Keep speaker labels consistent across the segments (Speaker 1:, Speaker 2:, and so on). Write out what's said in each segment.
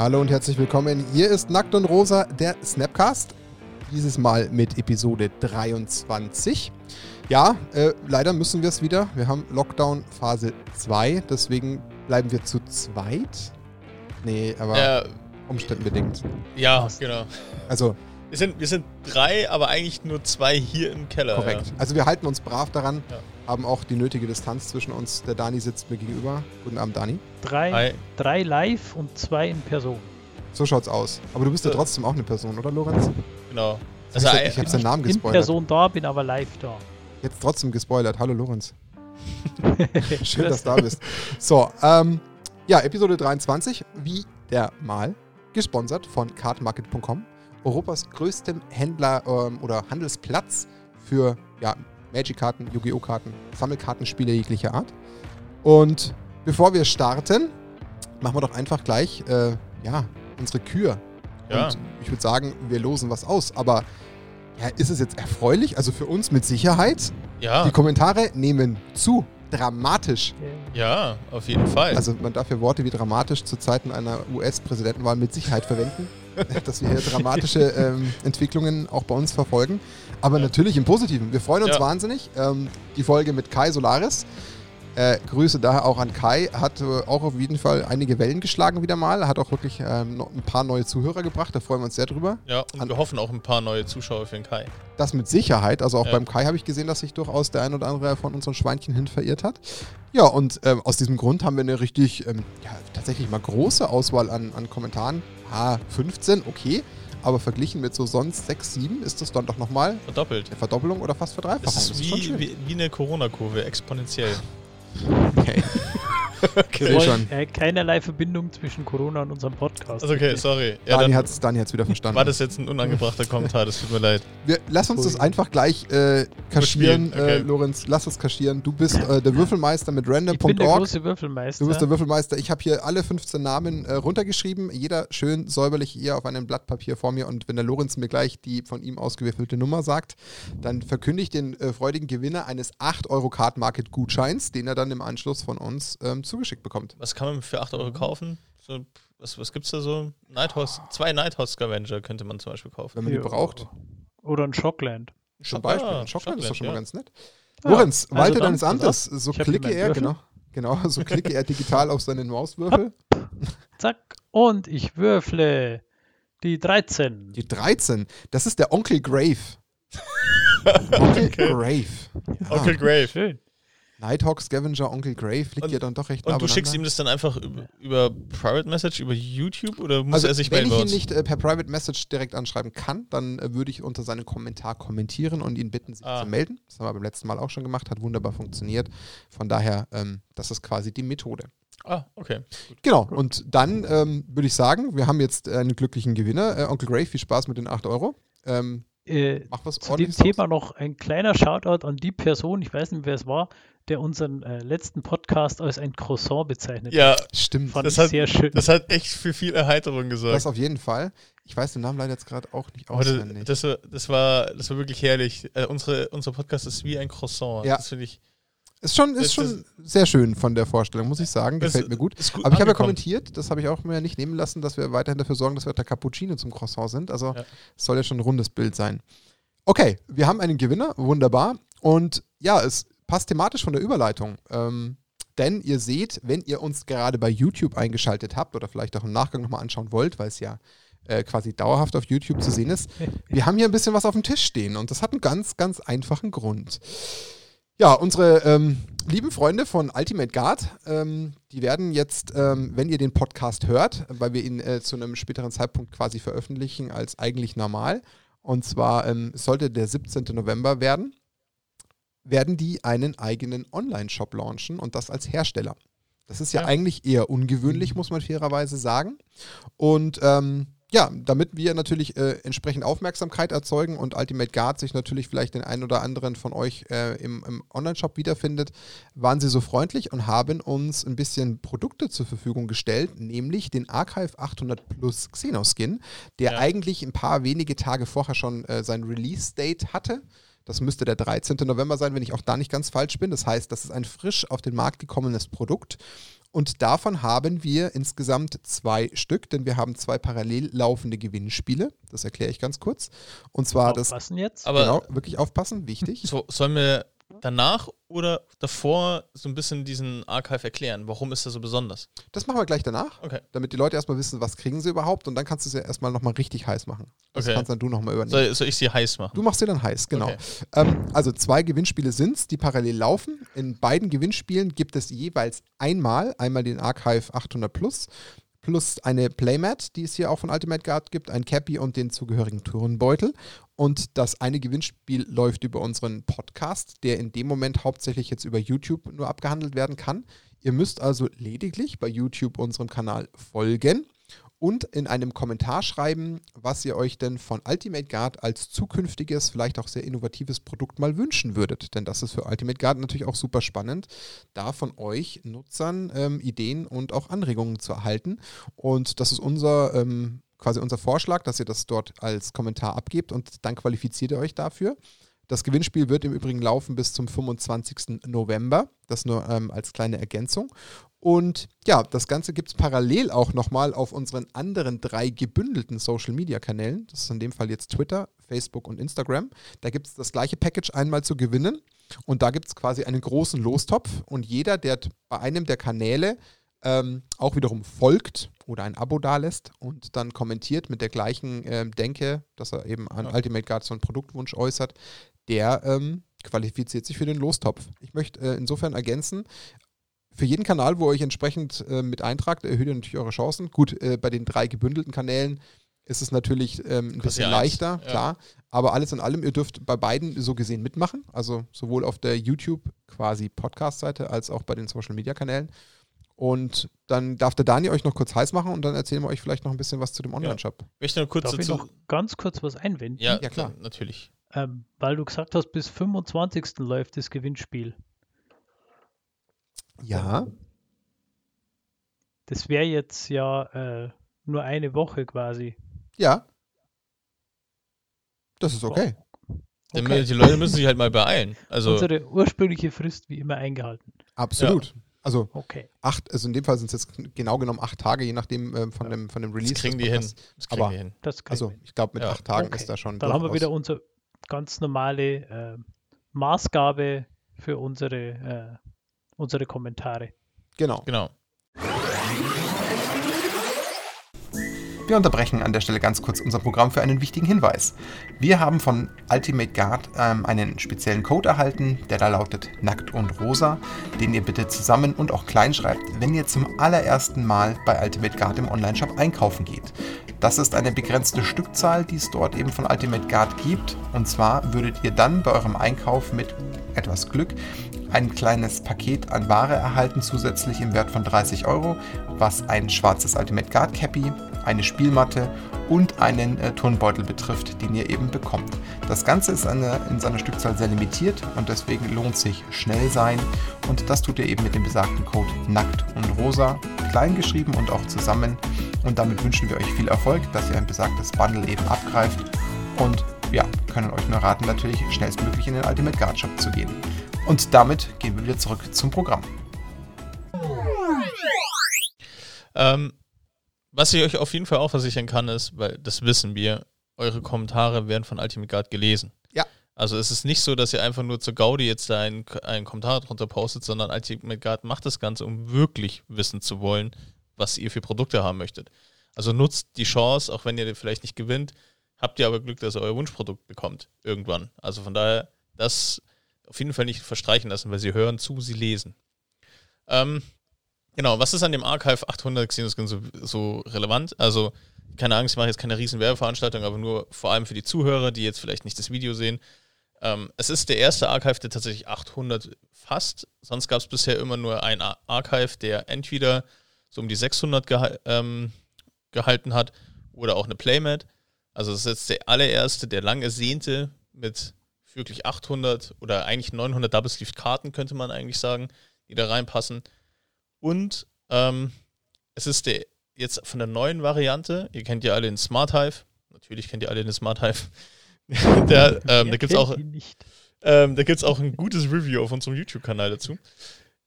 Speaker 1: Hallo und herzlich willkommen. Hier ist Nackt und Rosa, der Snapcast. Dieses Mal mit Episode 23. Ja, äh, leider müssen wir es wieder. Wir haben Lockdown Phase 2, deswegen bleiben wir zu zweit. Nee, aber
Speaker 2: Ja,
Speaker 1: umständebedingt.
Speaker 2: ja genau.
Speaker 1: Also
Speaker 2: Wir sind, wir sind drei, aber eigentlich nur zwei hier im Keller.
Speaker 1: korrekt. Also wir halten uns brav daran,
Speaker 2: Ja.
Speaker 1: haben auch die nötige Distanz zwischen uns. Der Dani sitzt mir gegenüber. Guten Abend, Dani.
Speaker 3: Drei,
Speaker 2: Hi.
Speaker 3: drei live und zwei in Person.
Speaker 1: So schaut's aus. Aber du bist ja
Speaker 2: Äh.
Speaker 1: trotzdem auch eine Person, oder Lorenz?
Speaker 2: Ja, genau.
Speaker 1: Also
Speaker 2: Also,
Speaker 1: ich
Speaker 2: ein-
Speaker 1: habe seinen Namen
Speaker 3: In
Speaker 1: gespoilert.
Speaker 3: Person da, bin aber live da.
Speaker 1: Jetzt trotzdem gespoilert. Hallo Lorenz. Schön, dass du da bist. So, ähm, ja, Episode 23, wie der Mal, gesponsert von cardmarket.com, Europas größtem Händler ähm, oder Handelsplatz für ja, Magic-Karten, Yu-Gi-Oh! Karten, Sammelkartenspiele jeglicher Art. Und bevor wir starten, machen wir doch einfach gleich, äh, ja, unsere Kür.
Speaker 2: Ja.
Speaker 1: Und ich würde sagen, wir losen was aus. Aber ja, ist es jetzt erfreulich? Also für uns mit Sicherheit.
Speaker 2: ja,
Speaker 1: Die Kommentare nehmen zu. Dramatisch.
Speaker 2: ja, auf jeden Fall.
Speaker 1: Also man darf ja Worte wie dramatisch zu Zeiten einer US-Präsidentenwahl mit Sicherheit verwenden. dass wir hier dramatische ähm, Entwicklungen auch bei uns verfolgen. Aber
Speaker 2: Ja.
Speaker 1: natürlich im Positiven. Wir freuen uns
Speaker 2: Ja.
Speaker 1: wahnsinnig. Ähm, die Folge mit Kai Solaris. Äh, Grüße daher auch an Kai. Hat äh, auch auf jeden Fall einige Wellen geschlagen wieder mal. Hat auch wirklich ähm, noch ein paar neue Zuhörer gebracht. Da freuen wir uns sehr drüber.
Speaker 2: ja, und
Speaker 1: an-
Speaker 2: wir hoffen auch ein paar neue Zuschauer für den Kai.
Speaker 1: Das mit Sicherheit. Also auch
Speaker 2: Ja.
Speaker 1: beim Kai habe ich gesehen, dass sich durchaus der ein oder andere von unseren Schweinchen hin verirrt hat. Ja, und ähm, aus diesem Grund haben wir eine richtig, ähm, ja, tatsächlich mal große Auswahl an, an Kommentaren. Ah, 15, okay. Aber verglichen mit so sonst 6, 7 ist das dann doch nochmal
Speaker 2: Verdoppelt.
Speaker 1: eine Verdoppelung oder fast Verdreifachung.
Speaker 2: Das ist wie, wie, wie eine Corona-Kurve, exponentiell.
Speaker 1: Okay. Ich sehe schon.
Speaker 3: Äh, keinerlei Verbindung zwischen Corona und unserem Podcast.
Speaker 2: Also okay, sorry. Ja,
Speaker 1: Dani
Speaker 2: dann
Speaker 1: hat es Dani hat's wieder verstanden.
Speaker 2: war das jetzt ein unangebrachter Kommentar, das tut mir leid.
Speaker 1: Wir, lass uns das
Speaker 3: Cool.
Speaker 1: einfach gleich äh, kaschieren,
Speaker 2: okay.
Speaker 1: äh, Lorenz. Lass es kaschieren. Du bist äh, der Würfelmeister mit
Speaker 3: ich bin der
Speaker 1: random.org.
Speaker 3: große Würfelmeister.
Speaker 1: Du bist der Würfelmeister. Ich habe hier alle 15 Namen äh, runtergeschrieben. Jeder schön säuberlich hier auf einem Blatt Papier vor mir. Und wenn der Lorenz mir gleich die von ihm ausgewürfelte Nummer sagt, dann verkündige ich den äh, freudigen Gewinner eines 8 Euro Card Market Gutscheins, den er dann im Anschluss von uns ähm, zugeschickt bekommt.
Speaker 2: Was kann man für 8 Euro kaufen? So, was, was gibt's da so? Nighthorse, zwei Nighthorse Scavenger könnte man zum Beispiel kaufen.
Speaker 1: Wenn man die braucht.
Speaker 3: Oder ein Shockland.
Speaker 1: Zum
Speaker 2: Ah,
Speaker 1: Beispiel. Ein Schockland ist doch schon mal
Speaker 2: ja.
Speaker 1: ganz nett.
Speaker 3: Ja,
Speaker 1: Lorenz,
Speaker 3: also
Speaker 1: Walter
Speaker 3: dann,
Speaker 1: deines Amtes. So klicke er, genau. Genau, so klicke er digital auf seinen Mauswürfel.
Speaker 3: Zack. Und ich würfle die 13.
Speaker 1: Die 13, das ist der Onkel Grave. Onkel Grave. Ja.
Speaker 2: Onkel Grave.
Speaker 3: Schön.
Speaker 1: Nighthawk Scavenger Onkel Grave liegt
Speaker 2: Und-
Speaker 1: ja dann doch recht nah
Speaker 2: Und du schickst ihm das dann einfach über, über Private Message, über YouTube oder muss
Speaker 1: also,
Speaker 2: er sich
Speaker 1: wenn
Speaker 2: melden
Speaker 1: ich
Speaker 2: bei
Speaker 1: ihn nicht äh, per Private Message direkt anschreiben kann, dann äh, würde ich unter seinen Kommentar kommentieren und ihn bitten, sich
Speaker 2: Ah.
Speaker 1: zu melden. Das haben wir beim letzten Mal auch schon gemacht, hat wunderbar funktioniert. Von daher, ähm, das ist quasi die Methode.
Speaker 2: Ah, okay.
Speaker 1: Genau, und dann ähm, würde ich sagen, wir haben jetzt einen glücklichen Gewinner. Äh, Onkel Grave, viel Spaß mit den 8 Euro. Ähm,
Speaker 3: Äh,
Speaker 1: mach was
Speaker 3: zu dem Thema noch ein kleiner Shoutout an die Person, ich weiß nicht, wer es war, der unseren äh, letzten Podcast als ein Croissant bezeichnet
Speaker 2: Ja,
Speaker 3: hat.
Speaker 1: Stimmt,
Speaker 3: Fand
Speaker 2: das
Speaker 3: ich
Speaker 2: hat-
Speaker 3: sehr schön.
Speaker 2: das hat echt für viel Erheiterung gesorgt.
Speaker 1: das auf jeden Fall. Ich weiß den Namen leider jetzt gerade auch nicht
Speaker 2: das,
Speaker 1: auswendig.
Speaker 2: das, war, das, war, das war wirklich herrlich. Äh, unsere, unser Podcast ist wie ein Croissant.
Speaker 1: Ja.
Speaker 2: Das finde ich.
Speaker 1: Ist schon, ist
Speaker 2: Das-
Speaker 1: schon sehr schön von der Vorstellung, muss ich sagen.
Speaker 2: Das
Speaker 1: Gefällt mir gut.
Speaker 2: Gut
Speaker 1: Aber ich habe ja kommentiert, das habe ich auch mir nicht nehmen lassen, dass wir weiterhin dafür sorgen, dass wir der Cappuccino zum Croissant sind. Also
Speaker 2: Ja.
Speaker 1: es soll ja schon ein rundes Bild sein. Okay, wir haben einen Gewinner, wunderbar. Und ja, es passt thematisch von der Überleitung. Ähm, denn ihr seht, wenn ihr uns gerade bei YouTube eingeschaltet habt oder vielleicht auch im Nachgang nochmal anschauen wollt, weil es ja äh, quasi dauerhaft auf YouTube zu sehen ist, wir haben hier ein bisschen was auf dem Tisch stehen und das hat einen ganz, ganz einfachen Grund. Ja, unsere ähm, lieben Freunde von Ultimate Guard, ähm, die werden jetzt, ähm, wenn ihr den Podcast hört, weil wir ihn äh, zu einem späteren Zeitpunkt quasi veröffentlichen als eigentlich normal, und zwar ähm, sollte der 17. November werden, werden die einen eigenen Online-Shop launchen und das als Hersteller. Das ist ja,
Speaker 2: Ja.
Speaker 1: eigentlich eher ungewöhnlich, muss man fairerweise sagen. Und ähm, ja, damit wir natürlich äh, entsprechend Aufmerksamkeit erzeugen und Ultimate Guard sich natürlich vielleicht den einen oder anderen von euch äh, im, im Online-Shop wiederfindet, waren sie so freundlich und haben uns ein bisschen Produkte zur Verfügung gestellt, nämlich den Archive 800 Plus Xenoskin, der
Speaker 2: Ja.
Speaker 1: eigentlich ein paar wenige Tage vorher schon äh, sein Release-Date hatte. Das müsste der 13. November sein, wenn ich auch da nicht ganz falsch bin. Das heißt, das ist ein frisch auf den Markt gekommenes Produkt. Und davon haben wir insgesamt zwei Stück, denn wir haben zwei parallel laufende Gewinnspiele. Das erkläre ich ganz kurz. Und zwar das.
Speaker 3: Aufpassen jetzt.
Speaker 2: Aber
Speaker 1: genau, wirklich aufpassen, wichtig.
Speaker 2: so, sollen wir danach oder davor so ein bisschen diesen Archive erklären? Warum ist er so besonders?
Speaker 1: Das machen wir gleich danach,
Speaker 2: Okay.
Speaker 1: damit die Leute erstmal wissen, was kriegen sie überhaupt. Und dann kannst du es ja erstmal nochmal richtig heiß machen. Das
Speaker 2: Okay.
Speaker 1: kannst dann du nochmal übernehmen.
Speaker 2: Soll, soll ich sie heiß machen?
Speaker 1: Du machst sie dann heiß, genau.
Speaker 2: Okay.
Speaker 1: Ähm, also zwei Gewinnspiele sind es, die parallel laufen. In beiden Gewinnspielen gibt es jeweils einmal, einmal den Archive 800 Plus, plus eine Playmat, die es hier auch von Ultimate Guard gibt, ein Cappy und den zugehörigen Turnbeutel. Und das eine Gewinnspiel läuft über unseren Podcast, der in dem Moment hauptsächlich jetzt über YouTube nur abgehandelt werden kann. Ihr müsst also lediglich bei YouTube unserem Kanal folgen und in einem Kommentar schreiben, was ihr euch denn von Ultimate Guard als zukünftiges, vielleicht auch sehr innovatives Produkt mal wünschen würdet. Denn das ist für Ultimate Guard natürlich auch super spannend, da von euch Nutzern ähm, Ideen und auch Anregungen zu erhalten. Und das ist unser ähm, quasi unser Vorschlag, dass ihr das dort als Kommentar abgebt und dann qualifiziert ihr euch dafür. Das Gewinnspiel wird im Übrigen laufen bis zum 25. November. Das nur ähm, als kleine Ergänzung. Und ja, das Ganze gibt es parallel auch nochmal auf unseren anderen drei gebündelten Social-Media-Kanälen. Das ist in dem Fall jetzt Twitter, Facebook und Instagram. Da gibt es das gleiche Package einmal zu gewinnen. Und da gibt es quasi einen großen Lostopf. Und jeder, der bei einem der Kanäle ähm, auch wiederum folgt oder ein Abo dalässt und dann kommentiert mit der gleichen ähm, Denke, dass er eben an
Speaker 2: Ja.
Speaker 1: Ultimate Guard so einen Produktwunsch äußert, der ähm, qualifiziert sich für den Lostopf. Ich möchte äh, insofern ergänzen, für jeden Kanal, wo ihr euch entsprechend äh, mit eintragt, erhöht ihr natürlich eure Chancen. Gut, äh, bei den drei gebündelten Kanälen ist es natürlich ähm, ein bisschen
Speaker 2: eins,
Speaker 1: leichter,
Speaker 2: ja.
Speaker 1: klar. Aber alles in allem, ihr dürft bei beiden so gesehen mitmachen. Also sowohl auf der YouTube quasi Podcast-Seite als auch bei den Social-Media-Kanälen. Und dann darf der Dani euch noch kurz heiß machen und dann erzählen wir euch vielleicht noch ein bisschen was zu dem Online-Shop.
Speaker 2: Ich möchte nur kurz
Speaker 3: Darf ich
Speaker 2: dazu.
Speaker 3: noch ganz kurz was einwenden?
Speaker 2: Ja,
Speaker 1: Ja, klar.
Speaker 2: natürlich.
Speaker 3: Ähm, weil du gesagt hast, bis 25. läuft das Gewinnspiel.
Speaker 1: Ja,
Speaker 3: Das wäre jetzt ja äh, nur eine Woche quasi.
Speaker 1: ja. Das ist okay.
Speaker 3: Okay.
Speaker 2: Die Leute müssen sich halt mal beeilen. Also,
Speaker 3: Unsere ursprüngliche Frist wie immer eingehalten.
Speaker 1: Absolut. Also
Speaker 3: Okay.
Speaker 1: acht, also in dem Fall sind es jetzt genau genommen acht Tage, je nachdem ähm, von, dem, von dem Release.
Speaker 2: das kriegen die hin. Das kriegen
Speaker 1: Aber-
Speaker 2: die hin.
Speaker 3: Das kriegen
Speaker 1: Also ich glaube, mit
Speaker 2: Ja.
Speaker 1: acht Tagen
Speaker 3: Okay.
Speaker 1: ist da schon.
Speaker 3: Dann haben wir wieder unsere ganz normale äh, Maßgabe für unsere, äh, unsere Kommentare.
Speaker 1: Genau.
Speaker 2: Genau.
Speaker 1: Wir unterbrechen an der Stelle ganz kurz unser Programm für einen wichtigen Hinweis. Wir haben von Ultimate Guard ähm, einen speziellen Code erhalten, der da lautet Nackt und Rosa, den ihr bitte zusammen und auch klein schreibt, wenn ihr zum allerersten Mal bei Ultimate Guard im Onlineshop einkaufen geht. Das ist eine begrenzte Stückzahl, die es dort eben von Ultimate Guard gibt. Und zwar würdet ihr dann bei eurem Einkauf mit etwas Glück ein kleines Paket an Ware erhalten, zusätzlich im Wert von 30 Euro, was ein schwarzes Ultimate Guard Cappy, eine Spielmatte und einen äh, Turnbeutel betrifft, den ihr eben bekommt. Das Ganze ist eine, in seiner Stückzahl sehr limitiert und deswegen lohnt sich schnell sein und das tut ihr eben mit dem besagten Code Nackt und Rosa, klein geschrieben und auch zusammen und damit wünschen wir euch viel Erfolg, dass ihr ein besagtes Bundle eben abgreift und ja, können euch nur raten, natürlich schnellstmöglich in den Ultimate Guard Shop zu gehen. Und damit gehen wir wieder zurück zum Programm.
Speaker 2: Ähm, was ich euch auf jeden Fall auch versichern kann, ist, weil das wissen wir, eure Kommentare werden von Ultimate Guard gelesen.
Speaker 1: Ja.
Speaker 2: Also es ist nicht so, dass ihr einfach nur zur Gaudi jetzt da einen, einen Kommentar drunter postet, sondern Ultimate Guard macht das Ganze, um wirklich wissen zu wollen, was ihr für Produkte haben möchtet. Also nutzt die Chance, auch wenn ihr vielleicht nicht gewinnt, habt ihr aber Glück, dass ihr euer Wunschprodukt bekommt irgendwann. Also von daher, das auf jeden Fall nicht verstreichen lassen, weil sie hören zu, sie lesen. Ähm, genau, was ist an dem Archive 800 Xenoskin so, so relevant? Also, keine Angst, ich mache jetzt keine riesen Werbeveranstaltung, aber nur vor allem für die Zuhörer, die jetzt vielleicht nicht das Video sehen. Ähm, es ist der erste Archive, der tatsächlich 800 fasst. Sonst gab es bisher immer nur ein Ar- Archive, der entweder so um die 600 geha ähm, gehalten hat oder auch eine Playmat. Also das ist jetzt der allererste, der lang ersehnte mit wirklich 800 oder eigentlich 900 Double Sleeved Karten, könnte man eigentlich sagen, die da reinpassen. Und ähm, es ist der jetzt von der neuen Variante, ihr kennt ja alle den Smart Hive, natürlich kennt ihr alle den Smart Hive, der, ähm, da gibt es auch, ähm, da gibt's auch ein gutes Review auf unserem YouTube-Kanal dazu.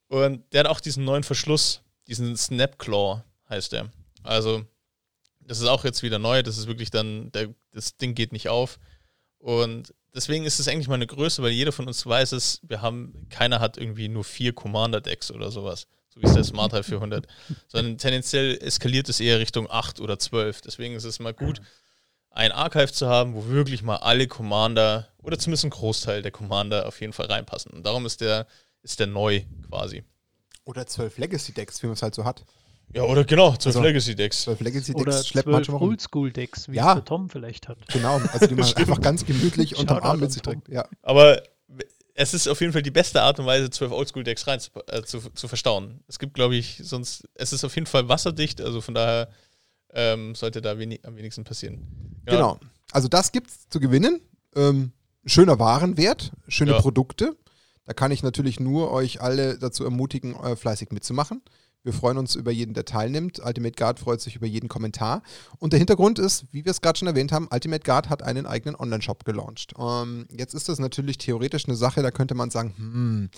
Speaker 2: Und der hat auch diesen neuen Verschluss, diesen Snapclaw heißt der. Also, das ist auch jetzt wieder neu. Das ist wirklich dann, der, das Ding geht nicht auf. Und deswegen ist es eigentlich mal eine Größe, weil jeder von uns weiß es, wir haben, keiner hat irgendwie nur vier Commander-Decks oder sowas, so wie es der Smart Type 400, sondern tendenziell eskaliert es eher Richtung 8 oder 12. Deswegen ist es mal gut, ein Archive zu haben, wo wirklich mal alle Commander oder zumindest ein Großteil der Commander auf jeden Fall reinpassen. Und darum ist der, ist der neu quasi.
Speaker 1: Oder zwölf Legacy-Decks, wie man es halt so hat.
Speaker 2: Ja, oder genau, 12
Speaker 1: Also-
Speaker 2: Legacy-Decks.
Speaker 1: Zwölf
Speaker 3: Oder
Speaker 1: Legacy-Decks schleppt man
Speaker 3: zwölf
Speaker 1: schon.
Speaker 3: Oldschool-Decks, wie
Speaker 1: Ja.
Speaker 3: es der Tom vielleicht hat.
Speaker 1: Genau, also die man einfach ganz gemütlich unterm Arm mit sich trägt. Ja.
Speaker 2: Aber es ist auf jeden Fall die beste Art und Weise, 12 Oldschool-Decks rein zu, äh, zu, zu verstauen. Es gibt, glaube ich, sonst, es ist auf jeden Fall wasserdicht, also von daher ähm, sollte da wenig, am wenigsten passieren.
Speaker 1: Genau. Also das gibt's zu gewinnen. Ähm, schöner Warenwert, schöne
Speaker 2: Ja.
Speaker 1: Produkte. Da kann ich natürlich nur euch alle dazu ermutigen, äh, fleißig mitzumachen. Wir freuen uns über jeden, der teilnimmt. Ultimate Guard freut sich über jeden Kommentar. Und der Hintergrund ist, wie wir es gerade schon erwähnt haben, Ultimate Guard hat einen eigenen Online-Shop gelauncht. Ähm, jetzt ist das natürlich theoretisch eine Sache, da könnte man sagen, hm,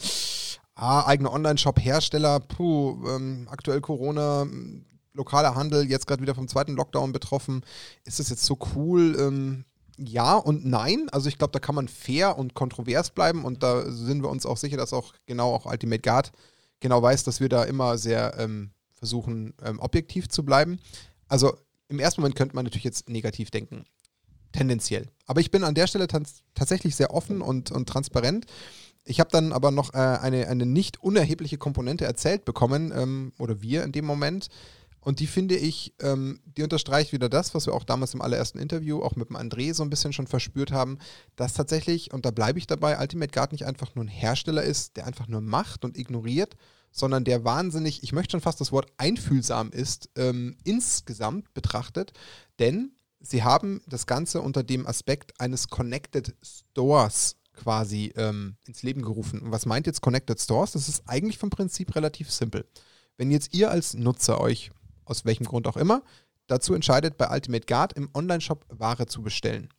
Speaker 1: ah, eigener Online-Shop, Hersteller, puh, ähm, aktuell Corona, lokaler Handel, jetzt gerade wieder vom zweiten Lockdown betroffen. Ist das jetzt so cool? Ähm, ja und nein. Also ich glaube, da kann man fair und kontrovers bleiben und da sind wir uns auch sicher, dass auch genau auch Ultimate Guard genau weiß, dass wir da immer sehr ähm, versuchen, ähm, objektiv zu bleiben. Also im ersten Moment könnte man natürlich jetzt negativ denken. Tendenziell. Aber ich bin an der Stelle tatsächlich sehr offen und, und transparent. Ich habe dann aber noch äh, eine, eine nicht unerhebliche Komponente erzählt bekommen, ähm, oder wir in dem Moment. Und die finde ich, ähm, die unterstreicht wieder das, was wir auch damals im allerersten Interview auch mit dem André so ein bisschen schon verspürt haben, dass tatsächlich, und da bleibe ich dabei, Ultimate Guard nicht einfach nur ein Hersteller ist, der einfach nur macht und ignoriert, sondern der wahnsinnig, ich möchte schon fast das Wort einfühlsam ist, ähm, insgesamt betrachtet. Denn sie haben das Ganze unter dem Aspekt eines Connected Stores quasi ähm, ins Leben gerufen. Und was meint jetzt Connected Stores? Das ist eigentlich vom Prinzip relativ simpel. Wenn jetzt ihr als Nutzer euch, aus welchem Grund auch immer, dazu entscheidet, bei Ultimate Guard im Online-Shop Ware zu bestellen,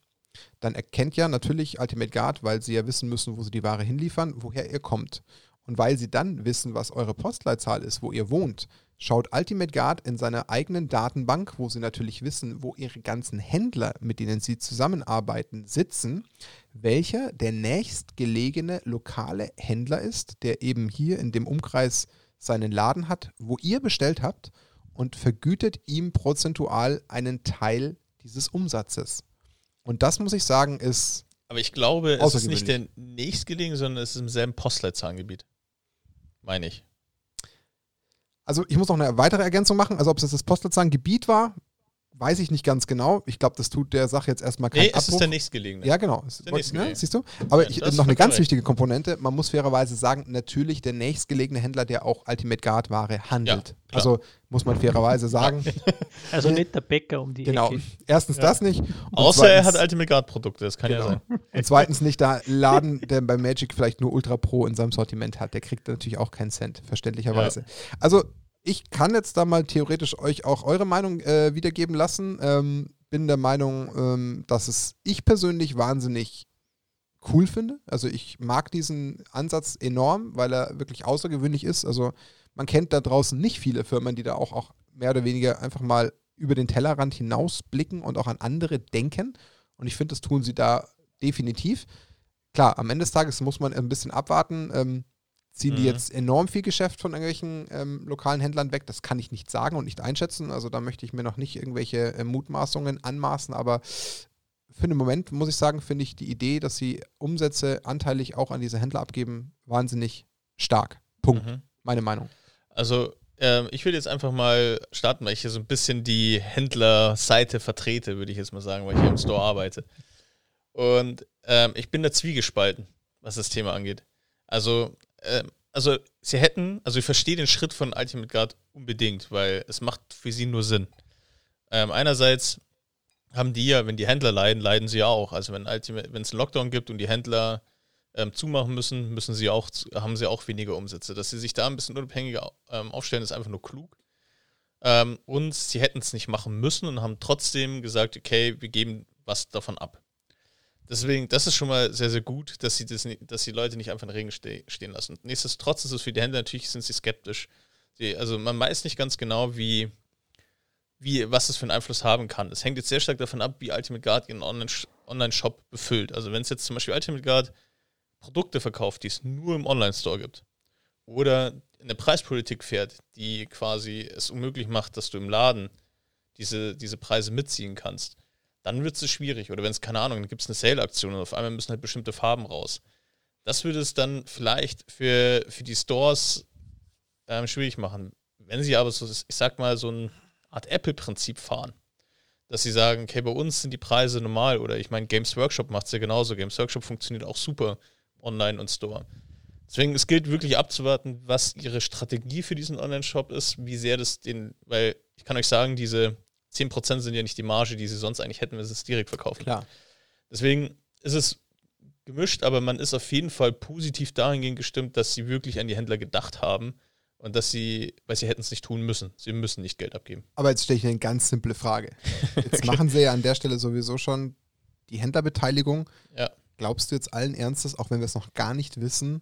Speaker 1: dann erkennt ja natürlich Ultimate Guard, weil sie ja wissen müssen, wo sie die Ware hinliefern, woher ihr kommt. Und weil sie dann wissen, was eure Postleitzahl ist, wo ihr wohnt, schaut Ultimate Guard in seiner eigenen Datenbank, wo sie natürlich wissen, wo ihre ganzen Händler, mit denen sie zusammenarbeiten, sitzen, welcher der nächstgelegene lokale Händler ist, der eben hier in dem Umkreis seinen Laden hat, wo ihr bestellt habt und vergütet ihm prozentual einen Teil dieses Umsatzes. Und das muss ich sagen, ist
Speaker 2: Aber ich glaube, es ist nicht der
Speaker 1: Außergewöhnlich.
Speaker 2: nächstgelegen, sondern es ist im selben Postleitzahlengebiet. Meine ich.
Speaker 1: Also ich muss noch eine weitere Ergänzung machen. Also ob es jetzt das Postleitzahlengebiet war, weiß ich nicht ganz genau. Ich glaube, das tut der Sache jetzt erstmal keinen
Speaker 2: Nee, es
Speaker 1: Abbruch.
Speaker 2: ist der nächstgelegene.
Speaker 1: ja, genau. Es-
Speaker 2: der nächstgelegene.
Speaker 1: ne, siehst du? Aber
Speaker 2: Ja,
Speaker 1: ich, noch eine ganz wichtige Komponente. Man muss fairerweise sagen, natürlich der nächstgelegene Händler, der auch Ultimate Guard Ware handelt.
Speaker 2: klar.
Speaker 1: also muss man fairerweise sagen.
Speaker 3: Also
Speaker 1: Ne?
Speaker 3: nicht der Bäcker um die
Speaker 1: genau.
Speaker 3: Ecke.
Speaker 1: Erstens
Speaker 2: Ja.
Speaker 1: das nicht.
Speaker 2: Außer er
Speaker 1: zweitens-
Speaker 2: hat Ultimate Guard Produkte, das kann ja
Speaker 1: Genau.
Speaker 2: sein.
Speaker 1: Und zweitens nicht der Laden, der bei Magic vielleicht nur Ultra Pro in seinem Sortiment hat. Der kriegt natürlich auch keinen Cent, verständlicherweise. Also ich kann jetzt da mal theoretisch euch auch eure Meinung äh, wiedergeben lassen. Ähm, bin der Meinung, ähm, dass es ich persönlich wahnsinnig cool finde. Also ich mag diesen Ansatz enorm, weil er wirklich außergewöhnlich ist. Also man kennt da draußen nicht viele Firmen, die da auch, auch mehr oder weniger einfach mal über den Tellerrand hinausblicken und auch an andere denken. Und ich finde, das tun sie da definitiv. Klar, am Ende des Tages muss man ein bisschen abwarten. Ähm, ziehen die
Speaker 2: Mhm.
Speaker 1: jetzt enorm viel Geschäft von irgendwelchen ähm, lokalen Händlern weg? Das kann ich nicht sagen und nicht einschätzen. Also da möchte ich mir noch nicht irgendwelche äh, Mutmaßungen anmaßen, aber für den Moment muss ich sagen, finde ich die Idee, dass sie Umsätze anteilig auch an diese Händler abgeben, wahnsinnig stark. Punkt.
Speaker 2: Mhm.
Speaker 1: Meine Meinung.
Speaker 2: Also, ähm, ich würde jetzt einfach mal starten, weil ich hier so ein bisschen die Händlerseite vertrete, würde ich jetzt mal sagen, weil ich hier im Store arbeite. Und ähm, ich bin da zwiegespalten, was das Thema angeht. Also, ähm, also sie hätten, also ich verstehe den Schritt von Ultimate Guard unbedingt, weil es macht für sie nur Sinn. Ähm, einerseits haben die ja, wenn die Händler leiden, leiden sie ja auch. Also wenn Ultimate, wenn es einen Lockdown gibt und die Händler ähm, zumachen müssen, müssen sie auch, haben sie auch weniger Umsätze. Dass sie sich da ein bisschen unabhängiger ähm, aufstellen, ist einfach nur klug. Ähm, und sie hätten es nicht machen müssen und haben trotzdem gesagt, okay, wir geben was davon ab. Deswegen, das ist schon mal sehr, sehr gut, dass sie, das, dass die Leute nicht einfach in den Regen ste stehen lassen. Nichtsdestotrotz ist es für die Händler, natürlich sind sie skeptisch. Die, also man weiß nicht ganz genau, wie, wie, was das für einen Einfluss haben kann. Es hängt jetzt sehr stark davon ab, wie Ultimate Guard ihren Online- Online-Shop befüllt. Also wenn es jetzt zum Beispiel Ultimate Guard Produkte verkauft, die es nur im Online-Store gibt, oder eine Preispolitik fährt, die quasi es unmöglich macht, dass du im Laden diese, diese Preise mitziehen kannst, dann wird es schwierig. Oder wenn es, keine Ahnung, dann gibt es eine Sale-Aktion und auf einmal müssen halt bestimmte Farben raus. Das würde es dann vielleicht für, für die Stores ähm, schwierig machen. Wenn sie aber so, ich sag mal, so eine Art Apple-Prinzip fahren, dass sie sagen, okay, bei uns sind die Preise normal oder ich meine, Games Workshop macht es ja genauso. Games Workshop funktioniert auch super online und Store. Deswegen, es gilt wirklich abzuwarten, was ihre Strategie für diesen Online-Shop ist, wie sehr das den, weil ich kann euch sagen, diese 10% sind ja nicht die Marge, die sie sonst eigentlich hätten, wenn sie es direkt verkaufen.
Speaker 1: Klar.
Speaker 2: Deswegen ist es gemischt, aber man ist auf jeden Fall positiv dahingehend gestimmt, dass sie wirklich an die Händler gedacht haben und dass sie, weil sie hätten es nicht tun müssen. Sie müssen nicht Geld abgeben.
Speaker 1: Aber jetzt stelle ich eine ganz simple Frage. Jetzt machen sie ja an der Stelle sowieso schon die Händlerbeteiligung.
Speaker 2: Ja.
Speaker 1: Glaubst du jetzt allen Ernstes, auch wenn wir es noch gar nicht wissen,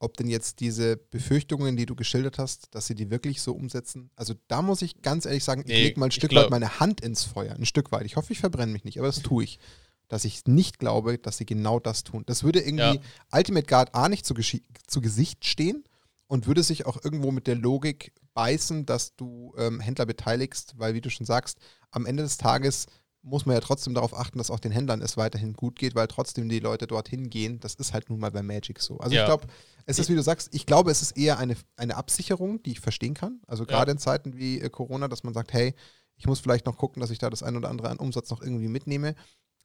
Speaker 1: ob denn jetzt diese Befürchtungen, die du geschildert hast, dass sie die wirklich so umsetzen? Also da muss ich ganz ehrlich sagen, ich
Speaker 2: Nee,
Speaker 1: lege mal ein Stück weit meine Hand ins Feuer. Ein Stück weit. Ich hoffe, ich verbrenne mich nicht, aber das tue ich. Dass ich nicht glaube, dass sie genau das tun. Das würde irgendwie
Speaker 2: Ja.
Speaker 1: Ultimate Guard A nicht zu, zu Gesicht stehen und würde sich auch irgendwo mit der Logik beißen, dass du ähm, Händler beteiligst, weil, wie du schon sagst, am Ende des Tages muss man ja trotzdem darauf achten, dass auch den Händlern es weiterhin gut geht, weil trotzdem die Leute dorthin gehen. Das ist halt nun mal bei Magic so. Also
Speaker 2: Ja.
Speaker 1: ich glaube, es ist, wie du sagst, ich glaube, es ist eher eine, eine Absicherung, die ich verstehen kann. Also gerade in Zeiten wie äh, Corona, dass man sagt, hey, ich muss vielleicht noch gucken, dass ich da das ein oder andere an Umsatz noch irgendwie mitnehme.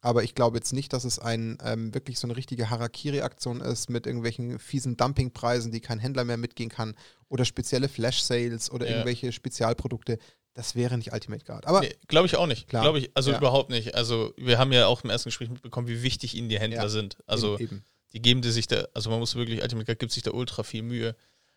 Speaker 1: Aber ich glaube jetzt nicht, dass es ein ähm, wirklich so eine richtige Harakiri-Aktion ist mit irgendwelchen fiesen Dumpingpreisen, die kein Händler mehr mitgehen kann oder spezielle Flash-Sales oder
Speaker 2: Ja.
Speaker 1: irgendwelche Spezialprodukte. Das wäre nicht Ultimate Guard. Aber
Speaker 2: Nee, glaube ich auch nicht.
Speaker 1: Klar.
Speaker 2: Glaube ich, also
Speaker 1: Ja.
Speaker 2: überhaupt nicht. Also wir haben ja auch im ersten Gespräch mitbekommen, wie wichtig ihnen die Händler
Speaker 1: Ja.
Speaker 2: sind. Also Also
Speaker 1: eben.
Speaker 2: die geben die sich da, also man muss wirklich, Ultimate Guard gibt sich da ultra viel Mühe.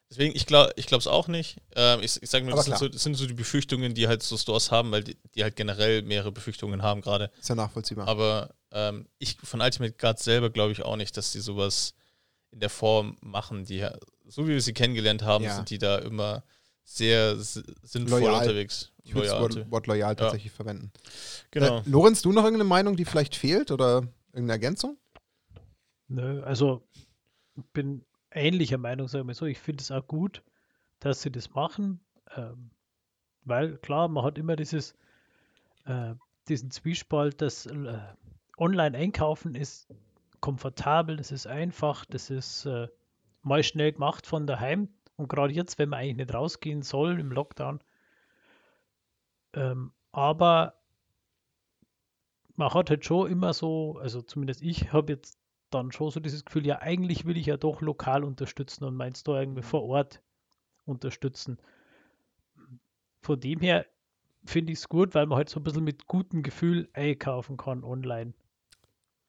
Speaker 2: Deswegen, ich glaube ich es auch nicht. Ähm, ich ich sage nur,
Speaker 1: Aber
Speaker 2: das sind, so, das sind so die Befürchtungen, die halt so Stores haben, weil die, die halt generell mehrere Befürchtungen haben gerade.
Speaker 1: Ist ja nachvollziehbar.
Speaker 2: Aber ähm, ich von Ultimate Guard selber glaube ich auch nicht, dass die sowas in der Form machen. Die, ja- so wie wir sie kennengelernt haben,
Speaker 1: Ja.
Speaker 2: sind die da immer sehr sinnvoll
Speaker 1: Loyal.
Speaker 2: unterwegs.
Speaker 1: ich würde das. Wort, Wort loyal tatsächlich verwenden.
Speaker 2: Genau.
Speaker 1: Äh, Lorenz, du noch irgendeine Meinung, die vielleicht fehlt oder irgendeine Ergänzung?
Speaker 3: Nö, also ich bin ähnlicher Meinung, sagen wir so. Ich finde es auch gut, dass sie das machen, ähm, weil klar, man hat immer dieses, äh, diesen Zwiespalt, dass äh, online einkaufen ist komfortabel, das ist einfach, das ist äh, mal schnell gemacht von daheim. Und gerade jetzt, wenn man eigentlich nicht rausgehen soll im Lockdown, ähm, aber man hat halt schon immer so, also zumindest ich habe jetzt dann schon so dieses Gefühl, ja, eigentlich will ich ja doch lokal unterstützen und mein Store irgendwie vor Ort unterstützen. Von dem her finde ich es gut, weil man halt so ein bisschen mit gutem Gefühl einkaufen kann online.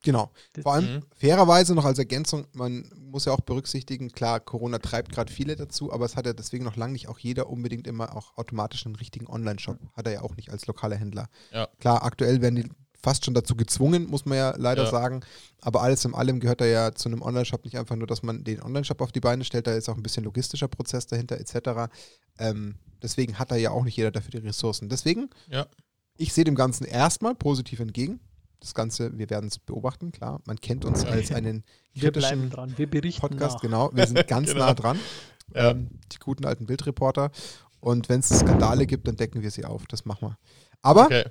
Speaker 1: Genau. Vor allem
Speaker 2: Mhm.
Speaker 1: fairerweise noch als Ergänzung, man muss ja auch berücksichtigen, klar, Corona treibt gerade viele dazu, aber es hat ja deswegen noch lange nicht auch jeder unbedingt immer auch automatisch einen richtigen Online-Shop. Hat er ja auch nicht als lokaler Händler.
Speaker 2: Ja.
Speaker 1: Klar, aktuell werden die fast schon dazu gezwungen, muss man ja leider
Speaker 2: Ja.
Speaker 1: sagen. Aber alles in allem gehört da ja zu einem Online-Shop nicht einfach nur, dass man den Online-Shop auf die Beine stellt, da ist auch ein bisschen logistischer Prozess dahinter etc. Ähm, deswegen hat da ja auch nicht jeder dafür die Ressourcen. Deswegen,
Speaker 2: Ja.
Speaker 1: ich sehe dem Ganzen erstmal positiv entgegen. Das Ganze, wir werden es beobachten, klar. Man kennt uns als einen
Speaker 3: Wir bleiben
Speaker 1: kritischen
Speaker 3: dran, wir berichten
Speaker 1: Podcast,
Speaker 3: nach.
Speaker 1: genau. Wir sind ganz
Speaker 2: Genau.
Speaker 1: nah dran.
Speaker 2: Ja.
Speaker 1: Ähm, die guten alten Bildreporter. Und wenn es Skandale gibt, dann decken wir sie auf. Das machen wir. Aber,
Speaker 2: Okay.